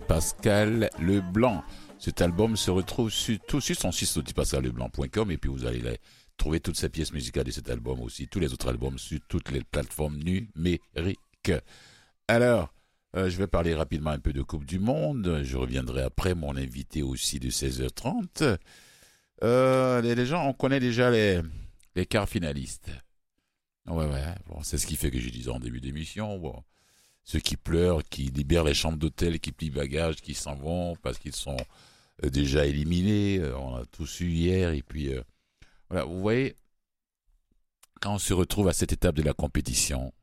[SPEAKER 1] Pascal Leblanc. Cet album se retrouve sur, tout sur son site pascalleblanc.com et puis vous allez la- trouver toutes ces pièces musicales de cet album aussi, tous les autres albums sur toutes les plateformes numériques. Alors, euh, je vais parler rapidement un peu de Coupe du Monde. Je reviendrai après mon invité aussi de 16h30. Euh, les, les gens, on connaît déjà les, les quarts finalistes. Ouais, ouais. Bon, c'est ce qui fait que je disais en début d'émission. Ceux qui pleurent, qui libèrent les chambres d'hôtel, qui plient bagages, qui s'en vont parce qu'ils sont euh, déjà éliminés. Euh, on a tous eu hier. Et puis, euh, vous voyez, quand on se retrouve à cette étape de la compétition,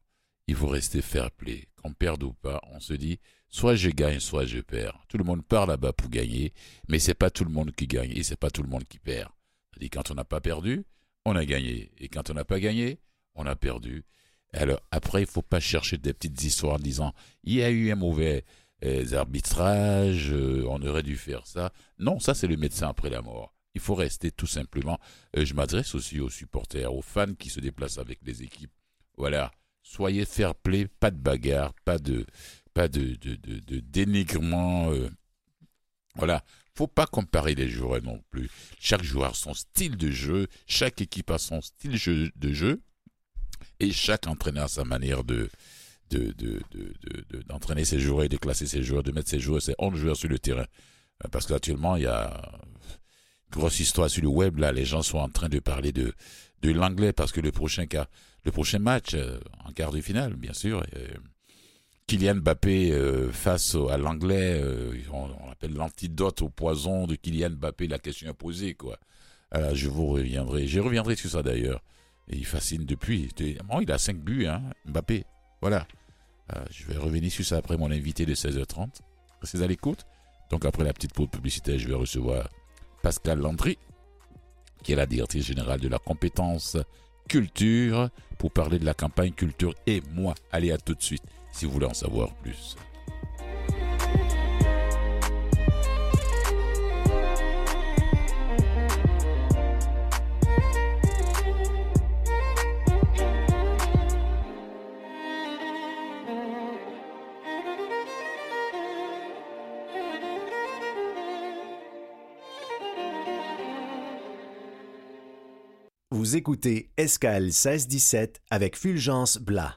[SPEAKER 1] il faut rester fair play. Qu'on perde ou pas, on se dit, soit je gagne, soit je perds. Tout le monde part là-bas pour gagner, mais c'est pas tout le monde qui gagne et c'est pas tout le monde qui perd. C'est-à-dire, quand on n'a pas perdu, on a gagné. Et quand on n'a pas gagné, on a perdu. Alors après, il faut pas chercher des petites histoires en disant il y a eu un mauvais euh, arbitrage, euh, on aurait dû faire ça. Non, ça c'est le médecin après la mort. Il faut rester tout simplement. euh, je m'adresse aussi aux supporters, aux fans qui se déplacent avec les équipes. Voilà, soyez fair play, pas de bagarre, pas de pas de, de, de, dénigrement. Voilà, faut pas comparer les joueurs non plus. Chaque joueur a son style de jeu, chaque équipe a son style de jeu et chaque entraîneur a sa manière de de, de, de, de- de- d'entraîner ses joueurs et de classer ses joueurs, de mettre ses joueurs, ses 11 joueurs sur le terrain. Euh, Parce qu'actuellement, il y a une grosse histoire sur le web, là, les gens sont en train de parler de, l'anglais parce que le prochain, match, euh, en quart de finale, bien sûr, euh, Kylian Mbappé face à l'anglais, on, on appelle l'antidote au poison de Kylian Mbappé, la question est posée, je vous reviendrai, je reviendrai sur ça d'ailleurs. Il fascine depuis. Bon, il a 5 buts, hein, Mbappé. Voilà. Euh, je vais revenir sur ça après mon invité de 16h30. Restez à l'écoute. Donc, après la petite pause publicitaire, je vais recevoir Pascal Landry, qui est la directrice générale de la compétence culture, pour parler de la campagne culture et moi. Allez, à tout de suite, si vous voulez en savoir plus.
[SPEAKER 5] Écoutez Escale 1617 avec Fulgence Blas.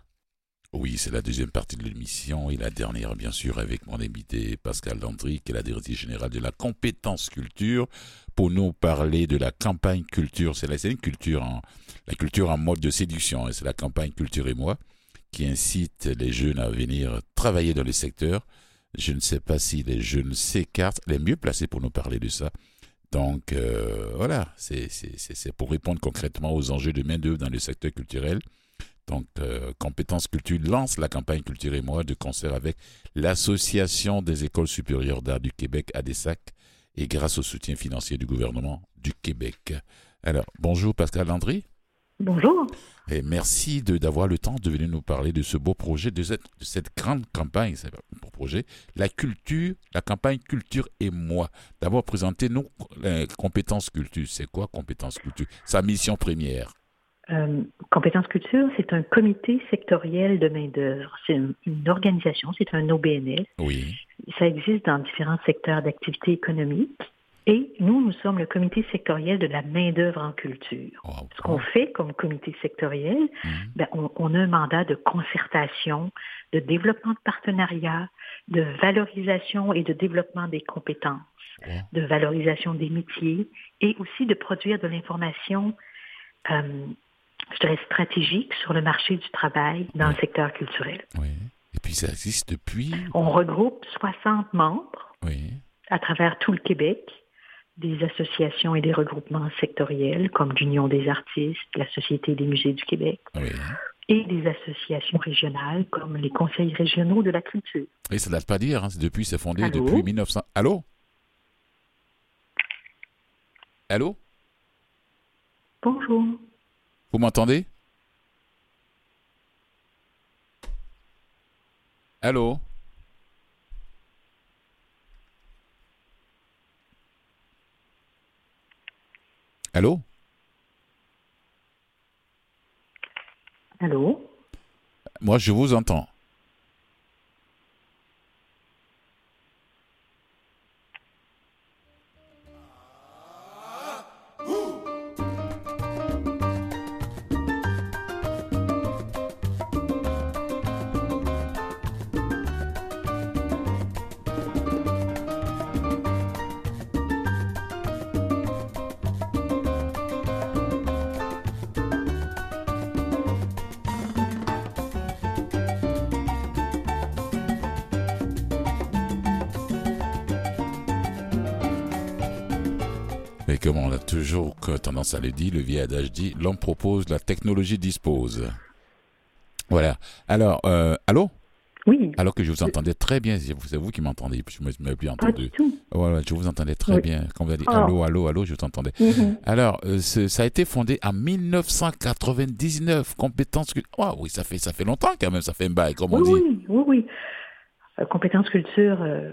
[SPEAKER 1] Oui, c'est la deuxième partie de l'émission et la dernière, bien sûr, avec mon invité Pascal Landry, qui est la directrice générale de la compétence culture, pour nous parler de la campagne culture. C'est la une culture en, la culture en mode de séduction, et c'est la campagne culture et moi, qui incite les jeunes à venir travailler dans le secteur. Je ne sais pas si les jeunes s'écartent, les mieux placés pour nous parler de ça. Donc, euh, voilà, c'est pour répondre concrètement aux enjeux de main-d'œuvre dans le secteur culturel. Donc, euh, Compétences Culture lance la campagne Culture et moi de concert avec l'Association des écoles supérieures d'art du Québec, ADESAC, et grâce au soutien financier du gouvernement du Québec. Alors, bonjour Pascal Landry,
[SPEAKER 3] Bonjour.
[SPEAKER 1] et merci de- d'avoir le temps de venir nous parler de ce beau projet, de cette, de cette grande campagne, c'est un beau projet, la culture, la campagne Culture et moi. D'abord, présentez-nous les compétences culture. C'est quoi compétences culture? Sa mission première.
[SPEAKER 6] Euh, Compétences Culture, c'est un comité sectoriel de main-d'œuvre. C'est une, une organisation, c'est un OBNL.
[SPEAKER 1] Oui.
[SPEAKER 6] Ça existe dans différents secteurs d'activité économique. Et nous, nous sommes le comité sectoriel de la main-d'œuvre en culture.
[SPEAKER 1] Wow.
[SPEAKER 6] Ce qu'on fait comme comité sectoriel,
[SPEAKER 1] Mhm.
[SPEAKER 6] ben, on, on a un mandat de concertation, de développement de partenariats, de valorisation et de développement des compétences, de valorisation des métiers et aussi de produire de l'information, euh, je dirais, stratégique sur le marché du travail dans le secteur culturel.
[SPEAKER 1] Oui. Et puis ça existe depuis?
[SPEAKER 6] On regroupe 60 membres
[SPEAKER 1] Oui.
[SPEAKER 6] à travers tout le Québec, des associations et des regroupements sectoriels comme l'Union des artistes, la Société des musées du Québec
[SPEAKER 1] Oui.
[SPEAKER 6] et des associations régionales comme les conseils régionaux de la culture.
[SPEAKER 1] Et ça date pas d'hier, hein. c'est depuis, c'est fondé
[SPEAKER 6] Allô?
[SPEAKER 1] depuis 1900. Allô? Allô?
[SPEAKER 6] Bonjour.
[SPEAKER 1] Vous m'entendez? Allô? Allô?
[SPEAKER 6] Allô?
[SPEAKER 1] Moi, je vous entends. Comme on a toujours tendance à le dire, le vieil adage dit, l'homme propose, la technologie dispose. Voilà. Alors, euh, allô?
[SPEAKER 6] Oui,
[SPEAKER 1] Alors que je vous entendais très bien, c'est vous, qui m'entendez, je ne m'avais plus
[SPEAKER 6] pas
[SPEAKER 1] entendu.
[SPEAKER 6] du tout.
[SPEAKER 1] Voilà, je vous entendais très
[SPEAKER 6] Oui.
[SPEAKER 1] bien. Quand vous avez dit
[SPEAKER 6] Ah.
[SPEAKER 1] allô, allô, allô, je vous entendais.
[SPEAKER 6] Mhm.
[SPEAKER 1] Alors, euh, ça a été fondé en 1999. Compétences. Ah oui, ça fait, ça fait longtemps quand même, ça fait un bail, comme on
[SPEAKER 6] Oui,
[SPEAKER 1] dit.
[SPEAKER 6] oui, oui, oui. Euh, compétences culture, euh,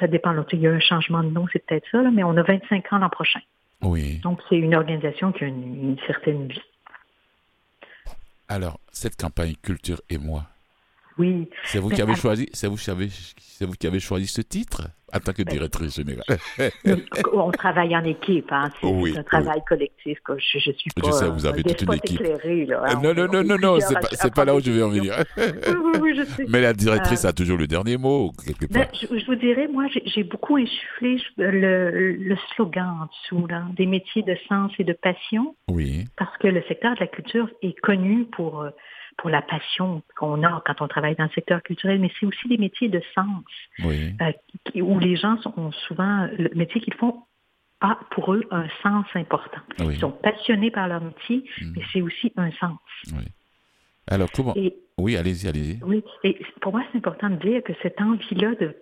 [SPEAKER 6] ça dépend. Il y a un changement de nom, c'est peut-être ça, là, mais on a 25 ans l'an prochain.
[SPEAKER 1] Oui.
[SPEAKER 6] Donc, c'est une organisation qui a une, une certaine vie.
[SPEAKER 1] Alors, cette campagne Culture et moi,
[SPEAKER 6] Oui,
[SPEAKER 1] c'est vous qui avez choisi, c'est vous qui avez, c'est vous qui avez choisi ce titre en tant que
[SPEAKER 6] Ben,
[SPEAKER 1] directrice générale.
[SPEAKER 6] on travaille en équipe. Hein. C'est
[SPEAKER 1] Oui,
[SPEAKER 6] un travail collectif. quoi. Je, je suis
[SPEAKER 1] Je
[SPEAKER 6] pas
[SPEAKER 1] sais, vous avez toute une équipe.
[SPEAKER 6] éclairé, là, hein.
[SPEAKER 1] non,
[SPEAKER 6] On-
[SPEAKER 1] non,
[SPEAKER 6] on
[SPEAKER 1] non, non, non, c'est pas, là où je vais en venir.
[SPEAKER 6] Oui, je sais.
[SPEAKER 1] Mais la directrice
[SPEAKER 6] Euh,
[SPEAKER 1] a toujours le dernier mot, quelque
[SPEAKER 6] Ben,
[SPEAKER 1] part.
[SPEAKER 6] je, je vous dirais, moi, j'ai beaucoup insufflé le, le slogan en dessous, là, des métiers de sens et de passion,
[SPEAKER 1] Oui,
[SPEAKER 6] parce que le secteur de la culture est connu pour, euh, pour la passion qu'on a quand on travaille dans le secteur culturel, mais c'est aussi des métiers de sens,
[SPEAKER 1] oui,
[SPEAKER 6] euh, où les gens ont souvent, le métier qu'ils font a pour eux un sens important.
[SPEAKER 1] oui.
[SPEAKER 6] Ils sont passionnés par leur métier,
[SPEAKER 1] Mhm.
[SPEAKER 6] mais c'est aussi un sens.
[SPEAKER 1] Alors, comment
[SPEAKER 6] Et
[SPEAKER 1] Oui, allez-y, allez-y.
[SPEAKER 6] oui, et pour moi, c'est important de dire que cette envie-là de,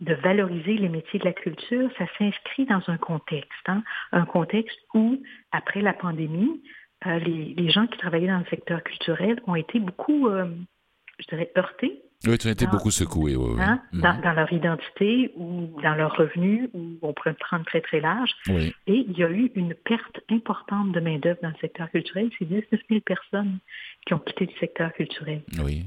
[SPEAKER 6] de valoriser les métiers de la culture, ça s'inscrit dans un contexte, hein, un contexte où, après la pandémie, euh, les, les gens qui travaillaient dans le secteur culturel ont été beaucoup, euh, je dirais, heurtés
[SPEAKER 1] Oui, tu as été
[SPEAKER 6] Ah.
[SPEAKER 1] beaucoup secoué. Oui, oui.
[SPEAKER 6] hein,
[SPEAKER 1] Mhm.
[SPEAKER 6] dans, dans leur identité ou dans leurs revenus, ou on pourrait le prendre très, très large.
[SPEAKER 1] Oui,
[SPEAKER 6] Et il y a eu une perte importante de main-d'œuvre dans le secteur culturel. C'est 19 000 personnes qui ont quitté le secteur culturel.
[SPEAKER 1] oui,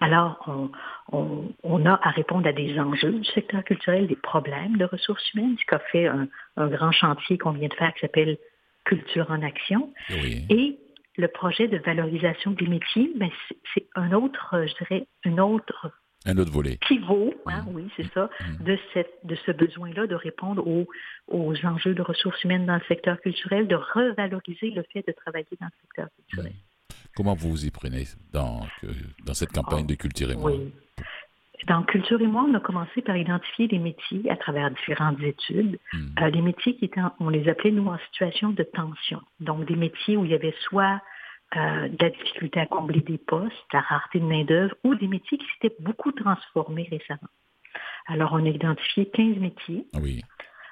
[SPEAKER 6] Alors, on, on- on a à répondre à des enjeux du secteur culturel, des problèmes de ressources humaines, ce qu'a fait un, un grand chantier qu'on vient de faire qui s'appelle Culture en action.
[SPEAKER 1] oui.
[SPEAKER 6] Et le projet de valorisation des métiers, ben, c'est- un autre, euh, je dirais, un autre
[SPEAKER 1] Un autre volet.
[SPEAKER 6] pivot, hein, oui, c'est ça,
[SPEAKER 1] Mhm.
[SPEAKER 6] de, cette, de ce besoin-là de répondre aux, aux enjeux de ressources humaines dans le secteur culturel, de revaloriser le fait de travailler dans le secteur culturel.
[SPEAKER 1] Comment vous vous y prenez dans, que- dans cette campagne de Culture et moi?
[SPEAKER 6] Oui. Dans Culture et moi, on a commencé par identifier des métiers à travers différentes études. Euh, les métiers qui étaient, en- on les appelait, nous, en situation de tension. Donc, des métiers où il y avait soit euh, de la difficulté à combler des postes, la rareté de main-d'œuvre, ou des métiers qui s'étaient beaucoup transformés récemment. Alors, on a identifié 15 métiers.
[SPEAKER 1] Oui,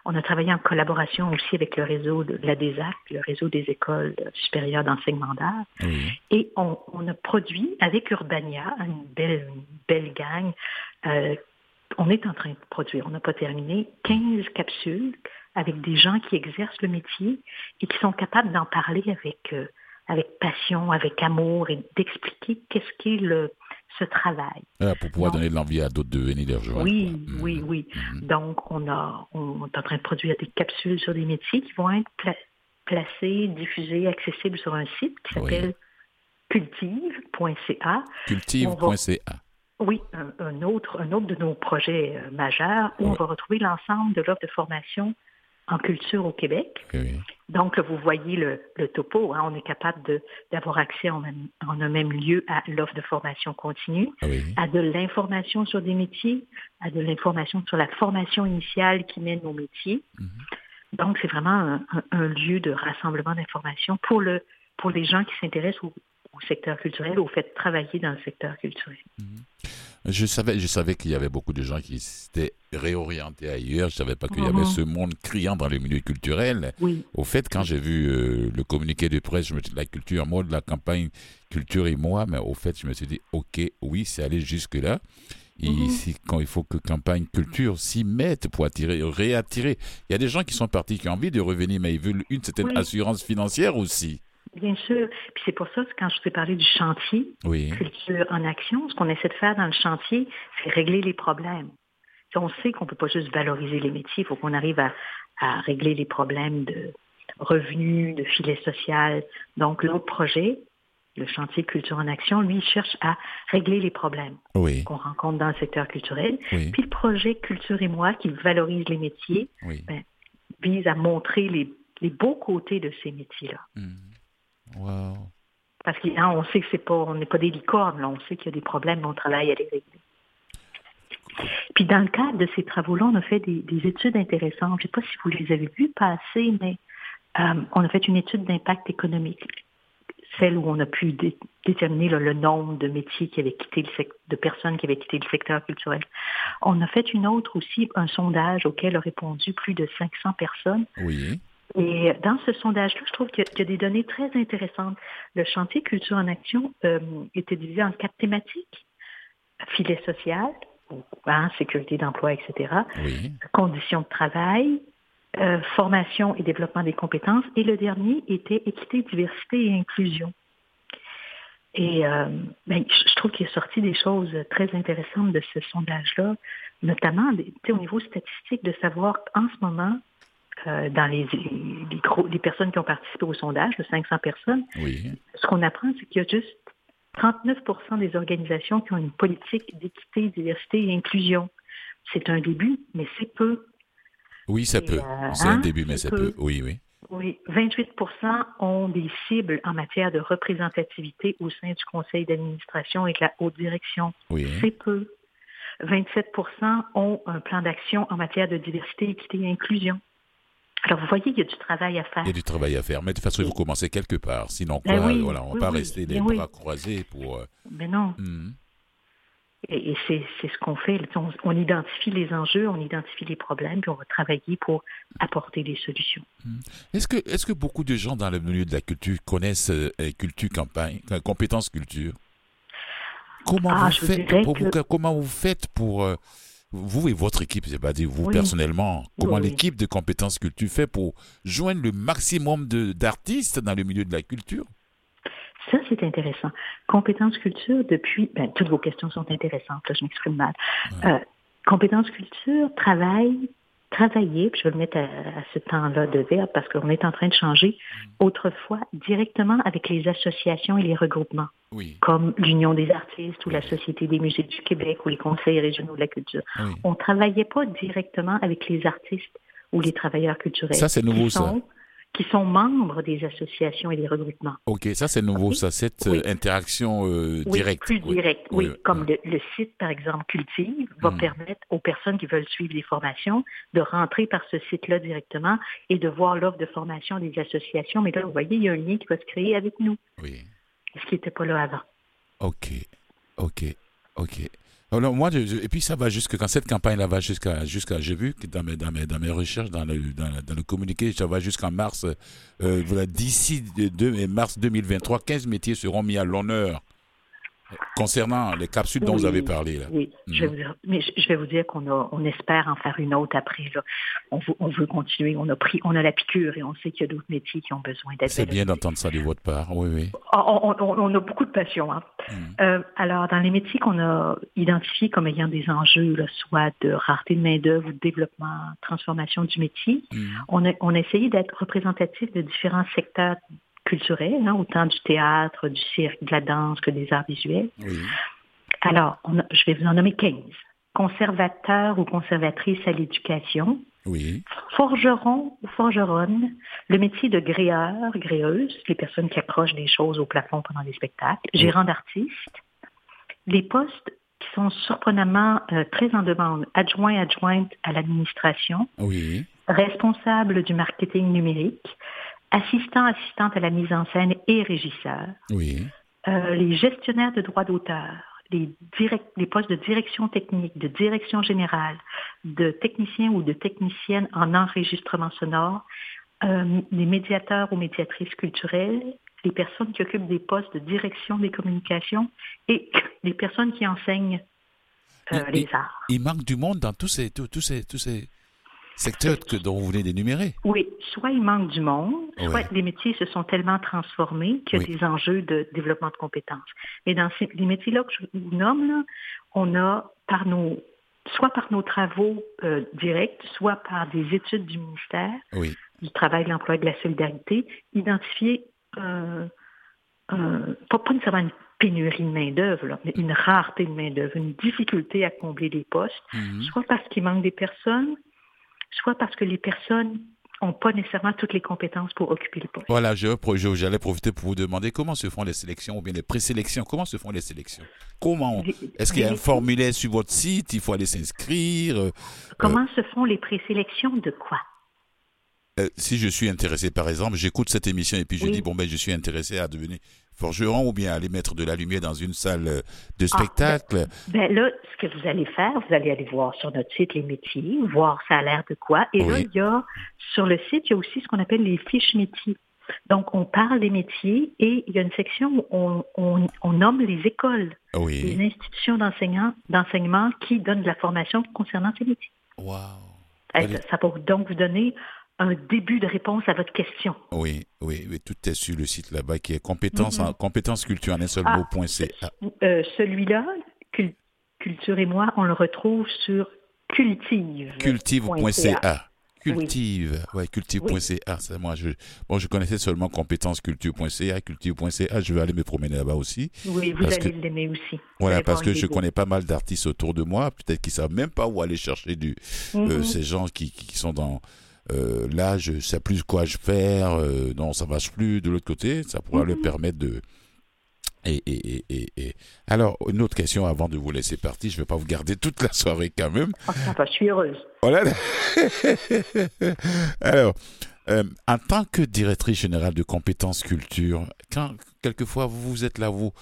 [SPEAKER 6] On a travaillé en collaboration aussi avec le réseau de la DESAC, le réseau des écoles supérieures d'enseignement d'art.
[SPEAKER 1] oui,
[SPEAKER 6] Et on, on a produit avec Urbania, une belle, une belle gang, euh, on est en train de produire, on n'a pas terminé, 15 capsules avec des gens qui exercent le métier et qui sont capables d'en parler avec, euh, avec passion, avec amour et d'expliquer qu'est-ce qu'est le, ce travail.
[SPEAKER 1] Ah, pour pouvoir donner de l'envie à d'autres de venir les rejoindre.
[SPEAKER 6] Oui,
[SPEAKER 1] quoi. Mhm.
[SPEAKER 6] oui, oui.
[SPEAKER 1] Mhm.
[SPEAKER 6] Donc, on, a, on est en train de produire des capsules sur des métiers qui vont être pla- placées, diffusées, accessibles sur un site qui
[SPEAKER 1] Oui.
[SPEAKER 6] s'appelle cultive.ca.
[SPEAKER 1] Cultive.ca.
[SPEAKER 6] Oui, un, autre, un autre de nos projets euh, majeurs où on va retrouver l'ensemble de l'offre de formation en culture au Québec. Donc, vous voyez le, topo. Hein. on est capable d'avoir accès en, un même lieu à l'offre de formation continue, à de l'information sur des métiers, à de l'information sur la formation initiale qui mène aux métiers. Mhm. Donc, c'est vraiment un, lieu de rassemblement d'informations pour, le, pour les gens qui s'intéressent au, secteur culturel, au fait de travailler dans le secteur culturel.
[SPEAKER 1] Mhm. Je savais, je savais qu'il y avait beaucoup de gens qui s'étaient réorientés ailleurs. Je savais pas qu'il y avait mhm. ce monde criant dans le milieu culturel.
[SPEAKER 6] Oui.
[SPEAKER 1] Au fait, quand j'ai vu euh, le communiqué de presse, je me suis dit, la culture, moi, de la campagne Culture et moi, mais au fait, je me suis dit, OK, oui, c'est aller jusque-là. Et mhm. ici, quand il faut que campagne culture s'y mette pour attirer, réattirer. Il y a des gens qui sont partis qui ont envie de revenir, mais ils veulent une certaine assurance financière aussi.
[SPEAKER 6] Bien sûr. Puis c'est pour ça que quand je vous ai parlé du chantier, culture en action, ce qu'on essaie de faire dans le chantier, c'est régler les problèmes. on sait qu'on ne peut pas juste valoriser les métiers, il faut qu'on arrive à, régler les problèmes de revenus, de filet social. Donc l'autre projet, le chantier Culture en Action, lui, cherche à régler les problèmes qu'on rencontre dans le secteur culturel. Puis le projet Culture et moi, qui valorise les métiers, ben, vise à montrer les, beaux côtés de ces métiers-là.
[SPEAKER 1] Mmh.
[SPEAKER 6] Parce qu'on sait que c'est pas, on n'est pas des licornes, on sait qu'il y a des problèmes, mais on travaille à les régler. Puis dans le cadre de ces travaux-là, on a fait des, études intéressantes. Je ne sais pas si vous les avez vues passer, mais euh, on a fait une étude d'impact économique, celle où on a pu déterminer le nombre de métiers qui avaient quitté le de personnes qui avaient quitté le secteur culturel. On a fait une autre aussi, un sondage auquel ont répondu plus de 500 personnes.
[SPEAKER 1] Oui.
[SPEAKER 6] Et dans ce sondage-là, je trouve qu'il y, a des données très intéressantes. Le chantier Culture en Action euh, était divisé en quatre thématiques. Filet social, hein, sécurité d'emploi, etc. Conditions de travail, euh, formation et développement des compétences. Et le dernier était équité, diversité et inclusion. Et euh, ben, je trouve qu'il est sorti des choses très intéressantes de ce sondage-là, notamment au niveau statistique, de savoir en ce moment euh, dans les, les, personnes qui ont participé au sondage, de 500 personnes, ce qu'on apprend, c'est qu'il y a juste 39% des organisations qui ont une politique d'équité, diversité et inclusion. C'est un début, mais c'est peu.
[SPEAKER 1] Oui, ça peut. Euh, c'est un hein, début, mais ça peut. Oui, oui.
[SPEAKER 6] Oui, 28% ont des cibles en matière de représentativité au sein du conseil d'administration et de la haute direction.
[SPEAKER 1] Oui.
[SPEAKER 6] C'est peu. 27% ont un plan d'action en matière de diversité, équité et inclusion. Alors, vous voyez, il y a du travail à faire.
[SPEAKER 1] Il y a du travail à faire, mais de toute façon, il faut commencer quelque part. Sinon, ben quoi, voilà, on ne va pas rester les ben bras croisés pour...
[SPEAKER 6] Mais euh, ben non. Hmm. Et, c'est ce qu'on fait. On, identifie les enjeux, on identifie les problèmes, puis on va travailler pour apporter des solutions.
[SPEAKER 1] Hmm. Est-ce que, est que beaucoup de gens dans le milieu de la culture connaissent euh, culture campagne, euh, compétences culture? Comment, ah, vous faites, comment vous faites pour vous et votre équipe, c'est pas dire vous personnellement, comment l'équipe de compétences culture fait pour joindre le maximum d'artistes dans le milieu de la culture?
[SPEAKER 6] Ça, c'est intéressant. Compétences culture, depuis, ben, toutes vos questions sont intéressantes, là, je m'exprime mal. Euh, compétences culture travaille travailler, puis je vais le mettre à, ce temps-là de verbe parce qu'on est en train de changer, autrefois directement avec les associations et les regroupements, comme l'Union des artistes ou la Société des musées du Québec ou les conseils régionaux de la culture. On ne travaillait pas directement avec les artistes ou les travailleurs culturels.
[SPEAKER 1] Ça, c'est nouveau, ça
[SPEAKER 6] qui sont membres des associations et des regroupements.
[SPEAKER 1] OK, ça c'est nouveau, ça, cette euh, interaction euh, directe.
[SPEAKER 6] Plus directe, oui. Comme le, site, par exemple, Cultive, va hmm. permettre aux personnes qui veulent suivre les formations de rentrer par ce site-là directement et de voir l'offre de formation des associations. Mais là, vous voyez, il y a un lien qui va se créer avec nous.
[SPEAKER 1] Oui.
[SPEAKER 6] Ce qui n'était pas là avant.
[SPEAKER 1] OK, OK, OK. Alors, moi, et puis ça va jusque quand cette campagne-là va jusqu'à, jusqu'à, j'ai vu dans mes, dans mes, dans mes recherches, dans le, dans, le communiqué, ça va jusqu'en mars, euh, voilà, d'ici de, mars 2023, 15 métiers seront mis à l'honneur Concernant les capsules dont vous avez parlé. Là.
[SPEAKER 6] Oui, je vais mhm. vous dire, mais je vais vous dire qu'on on espère en faire une autre après. Là. On, veut, on veut continuer. On a pris, on a la piqûre et on sait qu'il y a d'autres métiers qui ont besoin d'être.
[SPEAKER 1] C'est bien d'entendre ça de votre part. Oui, oui.
[SPEAKER 6] Ah, on, a beaucoup de passion. Hein. Mhm. Euh, alors, dans les métiers qu'on a identifiés comme ayant des enjeux, là, soit de rareté de main-d'œuvre ou de développement, transformation du métier, mhm. on, a, on a essayé d'être représentatif de différents secteurs culturels, hein, autant du théâtre, du cirque, de la danse que des arts visuels. Alors, on a- je vais vous en nommer 15. Conservateur ou conservatrice à l'éducation,
[SPEAKER 1] Oui.
[SPEAKER 6] forgeron ou forgeronne, le métier de gréeur, gréeuse, les personnes qui accrochent des choses au plafond pendant les spectacles, gérant d'artistes, les postes qui sont surprenamment euh, très en demande, adjoint, adjointe à l'administration,
[SPEAKER 1] Oui.
[SPEAKER 6] responsable du marketing numérique, assistant, assistante à la mise en scène et régisseur,
[SPEAKER 1] Oui.
[SPEAKER 6] euh, les gestionnaires de droits d'auteur, les, direct- les postes de direction technique, de direction générale, de technicien ou de technicienne en enregistrement sonore, euh, les médiateurs ou médiatrices culturelles, les personnes qui occupent des postes de direction des communications et les personnes qui enseignent euh, les arts.
[SPEAKER 1] Il manque du monde dans tous ces, tous, tous ces, tous ces secteurs que, dont vous venez d'énumérer.
[SPEAKER 6] Oui, soit il manque du monde, soit
[SPEAKER 1] Ouais.
[SPEAKER 6] les métiers se sont tellement transformés qu'il y a
[SPEAKER 1] Oui.
[SPEAKER 6] des enjeux de développement de compétences. Et dans ces, les métiers-là que je vous nomme, là, on a par nos soit par nos travaux euh, directs, soit par des études du ministère
[SPEAKER 1] Oui.
[SPEAKER 6] du Travail, de l'Emploi et de la Solidarité, identifié euh, euh, pas, pas nécessairement une pénurie de main-d'œuvre, mais une rareté de main-d'œuvre, une difficulté à combler les postes,
[SPEAKER 1] Mhm.
[SPEAKER 6] soit parce qu'il manque des personnes, soit parce que les personnes n'ont pas nécessairement toutes les compétences pour occuper les postes.
[SPEAKER 1] Voilà, j'allais profiter pour vous demander comment se font les sélections ou bien les présélections. Comment se font les sélections? Comment Est-ce qu'il y a un formulaire sur votre site? Il faut aller s'inscrire euh,
[SPEAKER 6] Comment se font les présélections de quoi?
[SPEAKER 1] euh, Si je suis intéressé, par exemple, j'écoute cette émission et puis je
[SPEAKER 6] Oui.
[SPEAKER 1] dis bon ben je suis intéressé à devenir forgeron ou bien aller mettre de la lumière dans une salle euh, de
[SPEAKER 6] Ah,
[SPEAKER 1] spectacle?
[SPEAKER 6] Ben là, ce que vous allez faire, vous allez aller voir sur notre site les métiers, voir ça a l'air de quoi. Et là, il y a, sur le site, il y a aussi ce qu'on appelle les fiches métiers. Donc, on parle des métiers et il y a une section où on, on- on nomme les écoles, les institutions d'enseignement qui donnent de la formation concernant ces métiers.
[SPEAKER 1] Allez.
[SPEAKER 6] Ça, ça va donc vous donner un début de réponse à votre question.
[SPEAKER 1] Oui, oui, oui, tout est sur le site là-bas qui est compétences, en, compétences culture en un seul
[SPEAKER 6] Ah.
[SPEAKER 1] mot, point CA.
[SPEAKER 6] Euh, Celui-là, Cul- Culture et moi, on le retrouve sur cultive.
[SPEAKER 1] Cultive.ca. Cultive, ouais, cultive.ca. C'est moi, je, bon, je connaissais seulement compétences culture.ca, cultive.ca. Je vais aller me promener là-bas aussi.
[SPEAKER 6] Oui, vous allez l'aimer aussi.
[SPEAKER 1] Voilà, parce que je connais pas mal d'artistes autour de moi. Peut-être qu'ils savent même pas où aller chercher du, euh,
[SPEAKER 6] Mhm.
[SPEAKER 1] ces gens qui qui sont dans, euh, là, je sais plus quoi je faire, euh, non, ça marche plus. De l'autre côté, ça pourra
[SPEAKER 6] Mhm.
[SPEAKER 1] permettre de. Et, et, et, et, et- Alors, une autre question avant de vous laisser partir. Je vais pas vous garder toute la soirée quand même.
[SPEAKER 6] Ah, ça va, je suis heureuse.
[SPEAKER 1] Voilà. Alors, euh, en tant que directrice générale de compétences culture, quand quelquefois vous vous êtes là, vous,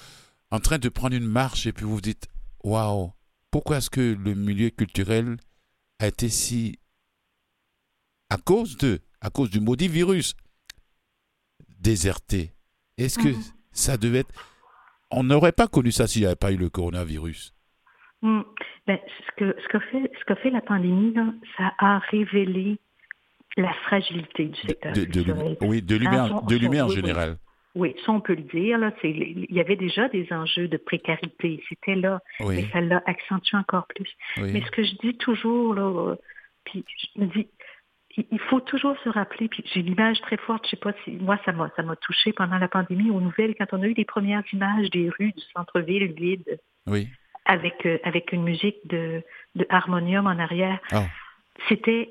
[SPEAKER 1] en train de prendre une marche et puis vous vous dites, waouh, pourquoi est-ce que le milieu culturel a été si, à cause de, à cause du maudit virus, déserté Est-ce que
[SPEAKER 6] Mhm.
[SPEAKER 1] ça devait être, on n'aurait pas connu ça s'il n'y avait pas eu le coronavirus
[SPEAKER 6] Hmm. Ben, ce que ce qu'a fait ce qu'a fait la pandémie, là, ça a révélé la fragilité du secteur
[SPEAKER 1] de, de,
[SPEAKER 6] culturel.
[SPEAKER 1] lumière- oui, de lumière,
[SPEAKER 6] Ah,
[SPEAKER 1] de en général.
[SPEAKER 6] Oui, ça on peut le dire. Là, c'est, il y avait déjà des enjeux de précarité. C'était là,
[SPEAKER 1] Oui,
[SPEAKER 6] mais ça l'a accentué encore plus.
[SPEAKER 1] oui.
[SPEAKER 6] Mais ce que je dis toujours, là, euh, puis je me dis, il faut toujours se rappeler, puis j'ai une image très forte, je sais pas si moi ça m'a ça m'a touché pendant la pandémie aux nouvelles quand on a eu les premières images des rues du centre-ville vides
[SPEAKER 1] oui.
[SPEAKER 6] avec euh, avec une musique de, de harmonium en arrière.
[SPEAKER 1] Ah.
[SPEAKER 6] C'était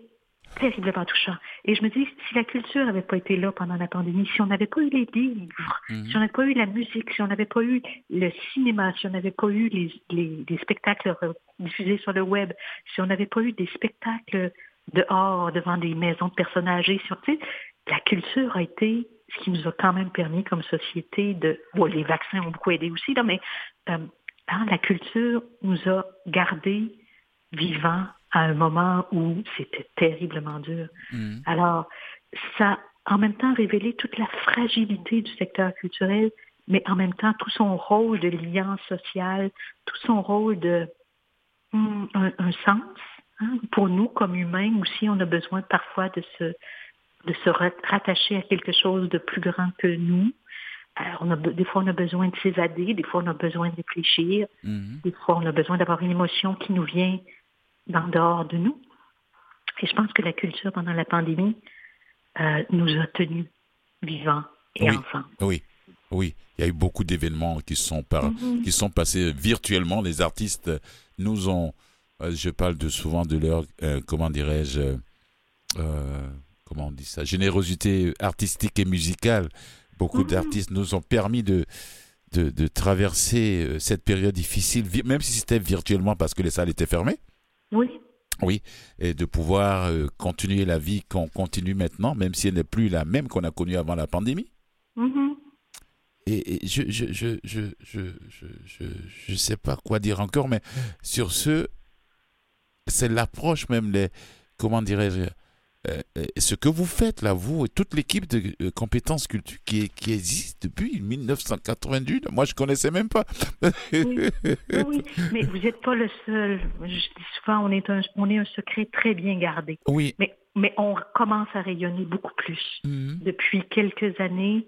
[SPEAKER 6] terriblement touchant. Et je me dis, si la culture n'avait pas été là pendant la pandémie, si on n'avait pas eu les livres,
[SPEAKER 1] Mhm.
[SPEAKER 6] si on n'avait pas eu la musique, si on n'avait pas eu le cinéma, si on n'avait pas eu les, les, les spectacles diffusés sur le web, si on n'avait pas eu des spectacles dehors, devant des maisons de personnes âgées, sais, la culture a été ce qui nous a quand même permis comme société de... Bon, les vaccins ont beaucoup aidé aussi, là, mais euh, hein, la culture nous a gardés vivants à un moment où c'était terriblement dur.
[SPEAKER 1] Mhm.
[SPEAKER 6] Alors, ça a en même temps révélé toute la fragilité du secteur culturel, mais en même temps tout son rôle de lien social, tout son rôle de hum, un, un sens. Hein? Pour nous, comme humains aussi, on a besoin parfois de se, de se ra- rattacher à quelque chose de plus grand que nous. Alors, on a, be- des fois, on a besoin de s'évader, des fois, on a besoin de réfléchir,
[SPEAKER 1] Mhm.
[SPEAKER 6] des fois, on a besoin d'avoir une émotion qui nous vient d'en dehors de nous. Et je pense que la culture pendant la pandémie euh, nous a tenus vivants et
[SPEAKER 1] Oui.
[SPEAKER 6] ensemble.
[SPEAKER 1] Oui, oui. il y a eu beaucoup d'événements qui sont par,
[SPEAKER 6] Mhm.
[SPEAKER 1] qui sont passés virtuellement. Les artistes nous ont, euh, je parle de souvent de leur, euh, comment dirais-je, euh, euh, comment on dit ça, générosité artistique et musicale. Beaucoup
[SPEAKER 6] Mhm.
[SPEAKER 1] d'artistes nous ont permis de, de, de traverser euh, cette période difficile, même si c'était virtuellement parce que les salles étaient fermées.
[SPEAKER 6] Oui.
[SPEAKER 1] Oui, et de pouvoir euh, continuer la vie qu'on continue maintenant, même si elle n'est plus la même qu'on a connue avant la pandémie.
[SPEAKER 6] Mhm.
[SPEAKER 1] Et, et je, je, je, je, je, je, je, je sais pas quoi dire encore, mais sur ce, c'est l'approche même, les, comment dirais-je, euh, euh, ce que vous faites là, vous et toute l'équipe de euh, compétences culture qui, qui existe depuis 1988. Moi, je connaissais même pas.
[SPEAKER 6] Oui. Mais vous n'êtes pas le seul. Je dis souvent, on est un, on est un secret très bien gardé.
[SPEAKER 1] oui.
[SPEAKER 6] Mais, mais on commence à rayonner beaucoup plus.
[SPEAKER 1] Mhm.
[SPEAKER 6] Depuis quelques années,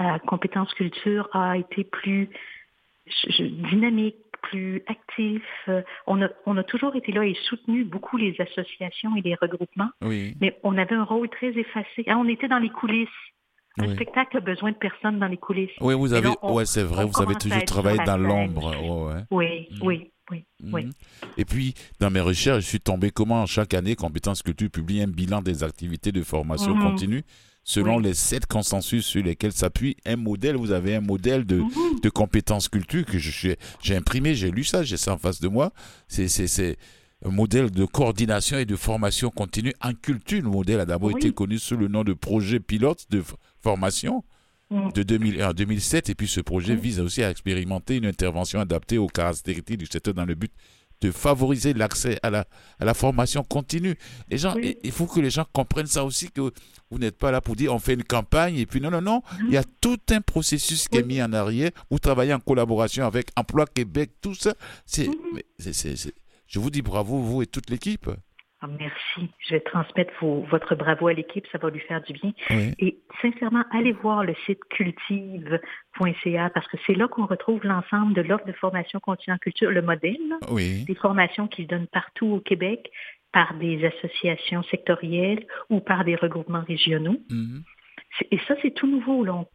[SPEAKER 6] euh, Compétences Culture a été plus je- je- dynamique, plus actif. Euh, on, a, on a toujours été là et soutenu beaucoup les associations et les regroupements,
[SPEAKER 1] Oui.
[SPEAKER 6] mais on avait un rôle très effacé. Hein, on était dans les coulisses. Un
[SPEAKER 1] Oui.
[SPEAKER 6] spectacle a besoin de personnes dans les coulisses.
[SPEAKER 1] Oui, vous avez,
[SPEAKER 6] là, on-
[SPEAKER 1] ouais, c'est vrai, vous avez toujours travaillé dans l'ombre. ouais.
[SPEAKER 6] Oui, oui, oui, oui.
[SPEAKER 1] Et puis, dans mes recherches, je suis tombé comment chaque année, Compétences Culture publie un bilan des activités de formation
[SPEAKER 6] Mhm.
[SPEAKER 1] continue selon
[SPEAKER 6] Oui.
[SPEAKER 1] les sept consensus sur lesquels s'appuie un modèle. Vous avez un modèle de,
[SPEAKER 6] Mhm.
[SPEAKER 1] de compétences culture que j'ai imprimé, j'ai lu ça, j'ai ça en face de moi. C'est, un modèle de coordination et de formation continue en culture. Le modèle a d'abord
[SPEAKER 6] Oui.
[SPEAKER 1] été connu sous le nom de projet pilote de formation
[SPEAKER 6] Mhm.
[SPEAKER 1] de 2001 à 2007. Et puis ce projet vise aussi à expérimenter une intervention adaptée aux caractéristiques du secteur dans le but de favoriser l'accès à la, à la formation continue. Les gens,
[SPEAKER 6] Oui.
[SPEAKER 1] il- faut que les gens comprennent ça aussi, que vous n'êtes pas là pour dire on fait une campagne et puis non, non, non. Il y a tout un processus qui est mis en arrière. Vous travaillez en collaboration avec Emploi Québec, tout ça. C'est,
[SPEAKER 6] Mhm.
[SPEAKER 1] je vous dis bravo, vous et toute l'équipe.
[SPEAKER 6] Ah, merci. Je vais transmettre vos- votre bravo à l'équipe, ça va lui faire du bien.
[SPEAKER 1] Oui.
[SPEAKER 6] Et sincèrement, allez voir le site cultive.ca parce que c'est là qu'on retrouve l'ensemble de l'offre de formation continue en culture, le modèle,
[SPEAKER 1] Oui.
[SPEAKER 6] des formations qui se donnent partout au Québec par des associations sectorielles ou par des regroupements régionaux.
[SPEAKER 1] Mhm.
[SPEAKER 6] Et ça, c'est tout nouveau. Là. On-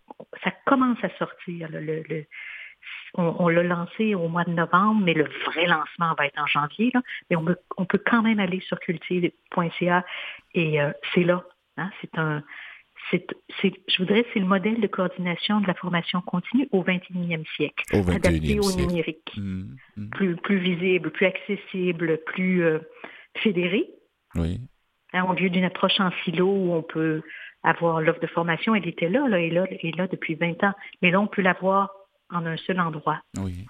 [SPEAKER 6] ça commence à sortir. là. Le- le- on on l'a lancé au mois de novembre, mais le vrai lancement va être en janvier. Là. Mais on peut, on peut quand même aller sur cultive.ca et euh, c'est là. hein. C'est un, c'est, c'est- je voudrais, c'est le modèle de coordination de la formation continue au 21e siècle,
[SPEAKER 1] Au
[SPEAKER 6] adapté
[SPEAKER 1] 21e
[SPEAKER 6] au numérique,
[SPEAKER 1] Mhm. Mhm.
[SPEAKER 6] plus, plus visible, plus accessible, plus euh, fédéré.
[SPEAKER 1] Oui.
[SPEAKER 6] Hein, au lieu d'une approche en silo où on peut avoir l'offre de formation, elle était là, là, et là, et là depuis 20 ans. Mais là, on peut l'avoir en un seul endroit.
[SPEAKER 1] Oui.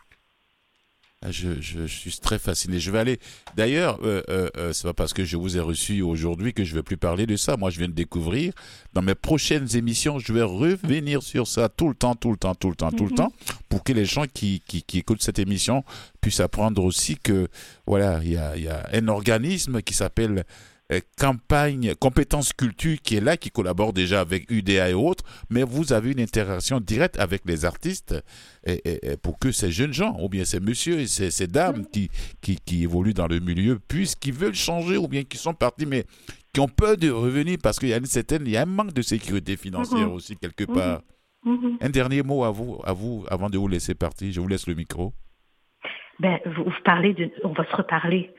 [SPEAKER 1] Ah, Je, je, je suis très fasciné. Je vais aller. D'ailleurs, euh, euh, euh, c'est pas parce que je vous ai reçu aujourd'hui que je vais plus parler de ça. Moi, je viens de découvrir. Dans mes prochaines émissions, je vais revenir sur ça tout le temps, tout le temps, tout le temps, tout le
[SPEAKER 6] Mhm.
[SPEAKER 1] temps, pour que les gens qui, qui, qui écoutent cette émission puissent apprendre aussi que voilà, il y a, il y a un organisme qui s'appelle campagne compétences culture qui est là, qui collabore déjà avec UDA et autres, mais vous avez une interaction directe avec les artistes et, et- et pour que ces jeunes gens, ou bien ces messieurs et ces, ces dames qui, qui, qui évoluent dans le milieu, puissent, qui veulent changer, ou bien qui sont partis, mais qui ont peur de revenir parce qu'il y a une certaine, il y a un manque de sécurité financière
[SPEAKER 6] Mhm.
[SPEAKER 1] aussi quelque
[SPEAKER 6] Mhm.
[SPEAKER 1] part.
[SPEAKER 6] Mhm.
[SPEAKER 1] Un dernier mot à vous, à vous, avant de vous laisser partir. Je vous laisse le micro.
[SPEAKER 6] Ben, vous, vous parlez de, on va se reparler.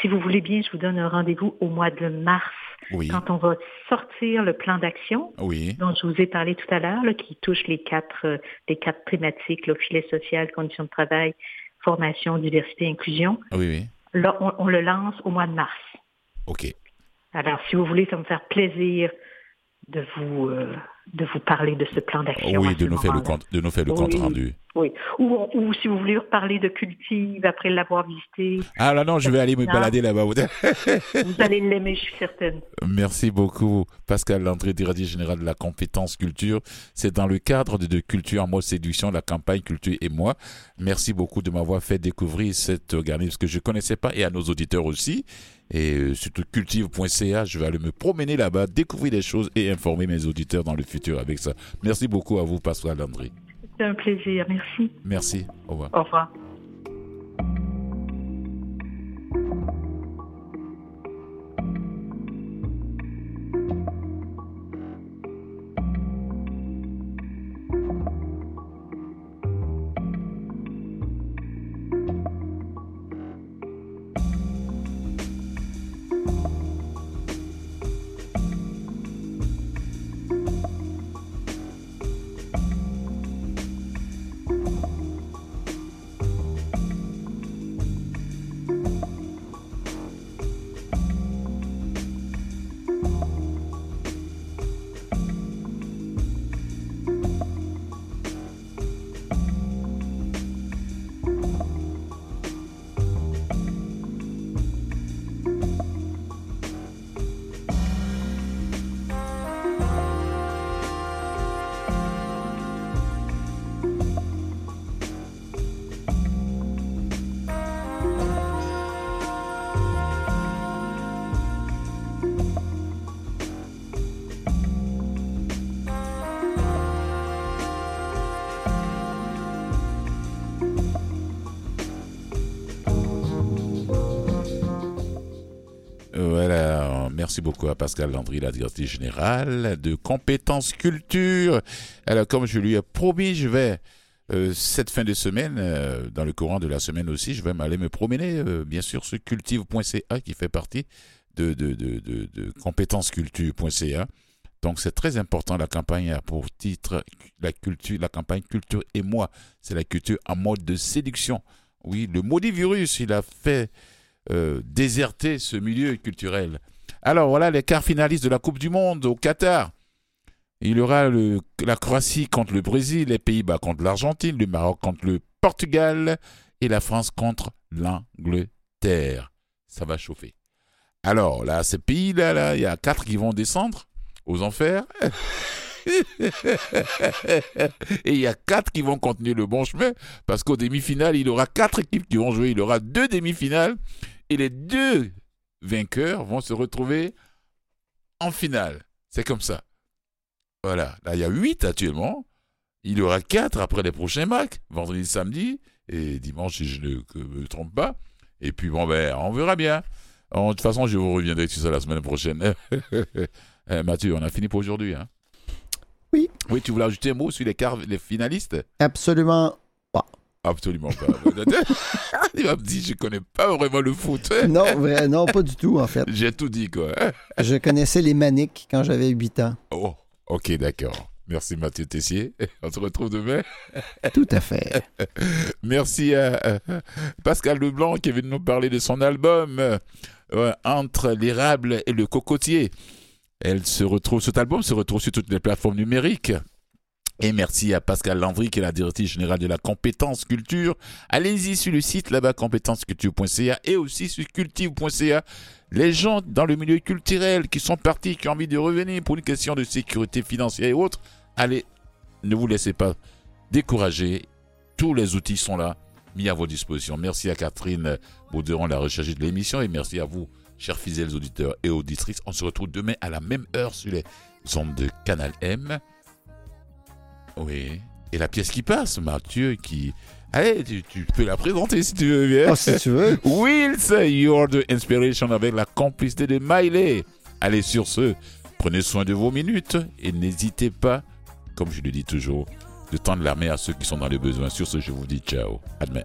[SPEAKER 6] Si vous voulez bien, je vous donne un rendez-vous au mois de mars,
[SPEAKER 1] Oui.
[SPEAKER 6] quand on va sortir le plan d'action
[SPEAKER 1] Oui.
[SPEAKER 6] dont je vous ai parlé tout à l'heure, là, qui touche les quatre, euh, les quatre thématiques, le filet social, conditions de travail, formation, diversité, inclusion.
[SPEAKER 1] Oui, oui.
[SPEAKER 6] Là, on, on le lance au mois de mars.
[SPEAKER 1] OK.
[SPEAKER 6] Alors, si vous voulez, ça va me faire plaisir de vous, euh, de vous parler de ce plan d'action.
[SPEAKER 1] Oui, de nous faire le compte, de nous faire le
[SPEAKER 6] Oui.
[SPEAKER 1] compte rendu.
[SPEAKER 6] Oui. Ou, ou si vous voulez reparler de Cultive après l'avoir visité,
[SPEAKER 1] Ah là non, je vais aller me balader là-bas.
[SPEAKER 6] vous allez l'aimer, je suis certaine.
[SPEAKER 1] Merci beaucoup, Pascal Landré, directeur général de la compétence culture. C'est dans le cadre de, de Culture en mode séduction, la campagne Culture et moi. Merci beaucoup de m'avoir fait découvrir cet organisme que je connaissais pas et à nos auditeurs aussi. Et euh, surtout cultive.ca, je vais aller me promener là-bas, découvrir des choses et informer mes auditeurs dans le futur avec ça. Merci beaucoup à vous, Pascal Landry.
[SPEAKER 6] C'est un plaisir. Merci.
[SPEAKER 1] Merci. Au revoir.
[SPEAKER 6] Au revoir.
[SPEAKER 1] Pascal Landry, la directrice générale de compétences culture. Alors, comme je lui ai promis, je vais, euh, cette fin de semaine, euh, dans le courant de la semaine aussi, je vais m'aller me promener, euh, bien sûr, sur cultive.ca qui fait partie de, de, de. Donc, c'est très important. La campagne a pour titre la culture, la campagne culture et moi. C'est la culture en mode de séduction. Oui, le maudit virus, il a fait déserter ce milieu culturel. Alors voilà les quarts finalistes de la Coupe du Monde au Qatar. Il y aura la Croatie contre le Brésil, les Pays-Bas contre l'Argentine, le Maroc contre le Portugal et la France contre l'Angleterre. Ça va chauffer. Alors là, ces pays-là, là, il y a quatre qui vont descendre aux enfers. Et il y a quatre qui vont continuer le bon chemin parce qu'au demi-finale, il y aura quatre équipes qui vont jouer. Il y aura deux demi-finales et les deux vainqueurs vont se retrouver en finale. C'est comme ça. Voilà. Là, il y a huit actuellement. Il y aura quatre après les prochains matchs, vendredi, samedi et dimanche, si je ne me trompe pas. Et puis, bon, ben, on verra bien. de toute façon, je vous reviendrai sur ça la semaine prochaine. Eh, Mathieu, on a fini pour aujourd'hui. Hein?
[SPEAKER 2] Oui.
[SPEAKER 1] Oui, tu voulais ajouter un mot sur les, les finalistes?
[SPEAKER 2] Absolument pas.
[SPEAKER 1] Absolument pas. Il m'a dit, je connais pas vraiment le foot.
[SPEAKER 2] Non, vrai, non, pas du tout, en fait.
[SPEAKER 1] J'ai tout dit, quoi.
[SPEAKER 2] Je connaissais les maniques quand j'avais 8 ans.
[SPEAKER 1] Oh, ok, d'accord. Merci Mathieu Tessier. On se retrouve demain.
[SPEAKER 2] Tout à fait.
[SPEAKER 1] Merci à Pascal Leblanc qui est venu nous parler de son album euh, Entre l'érable et le cocotier. Elle se retrouve, cet album se retrouve sur toutes les plateformes numériques. Et merci à Pascal Landry, qui est la directrice générale de la compétence culture. Allez-y sur le site là-bas, compétenceculture.ca et aussi sur cultive.ca. Les gens dans le milieu culturel qui sont partis, qui ont envie de revenir pour une question de sécurité financière et autres, allez, ne vous laissez pas décourager. Tous les outils sont là, mis à vos dispositions. Merci à Catherine Bauderon, la recherche de l'émission, et merci à vous, chers fidèles auditeurs et auditrices. On se retrouve demain à la même heure sur les ondes de Canal M. Oui. Et la pièce qui passe, Mathieu, qui. Allez, tu, tu peux la présenter si tu veux bien.
[SPEAKER 2] Oh, si tu veux.
[SPEAKER 1] Wills, You're the Inspiration avec la complicité de Miley. Allez, sur ce, prenez soin de vos minutes et n'hésitez pas, comme je le dis toujours, de tendre la main à ceux qui sont dans le besoin. Sur ce, je vous dis ciao. À demain.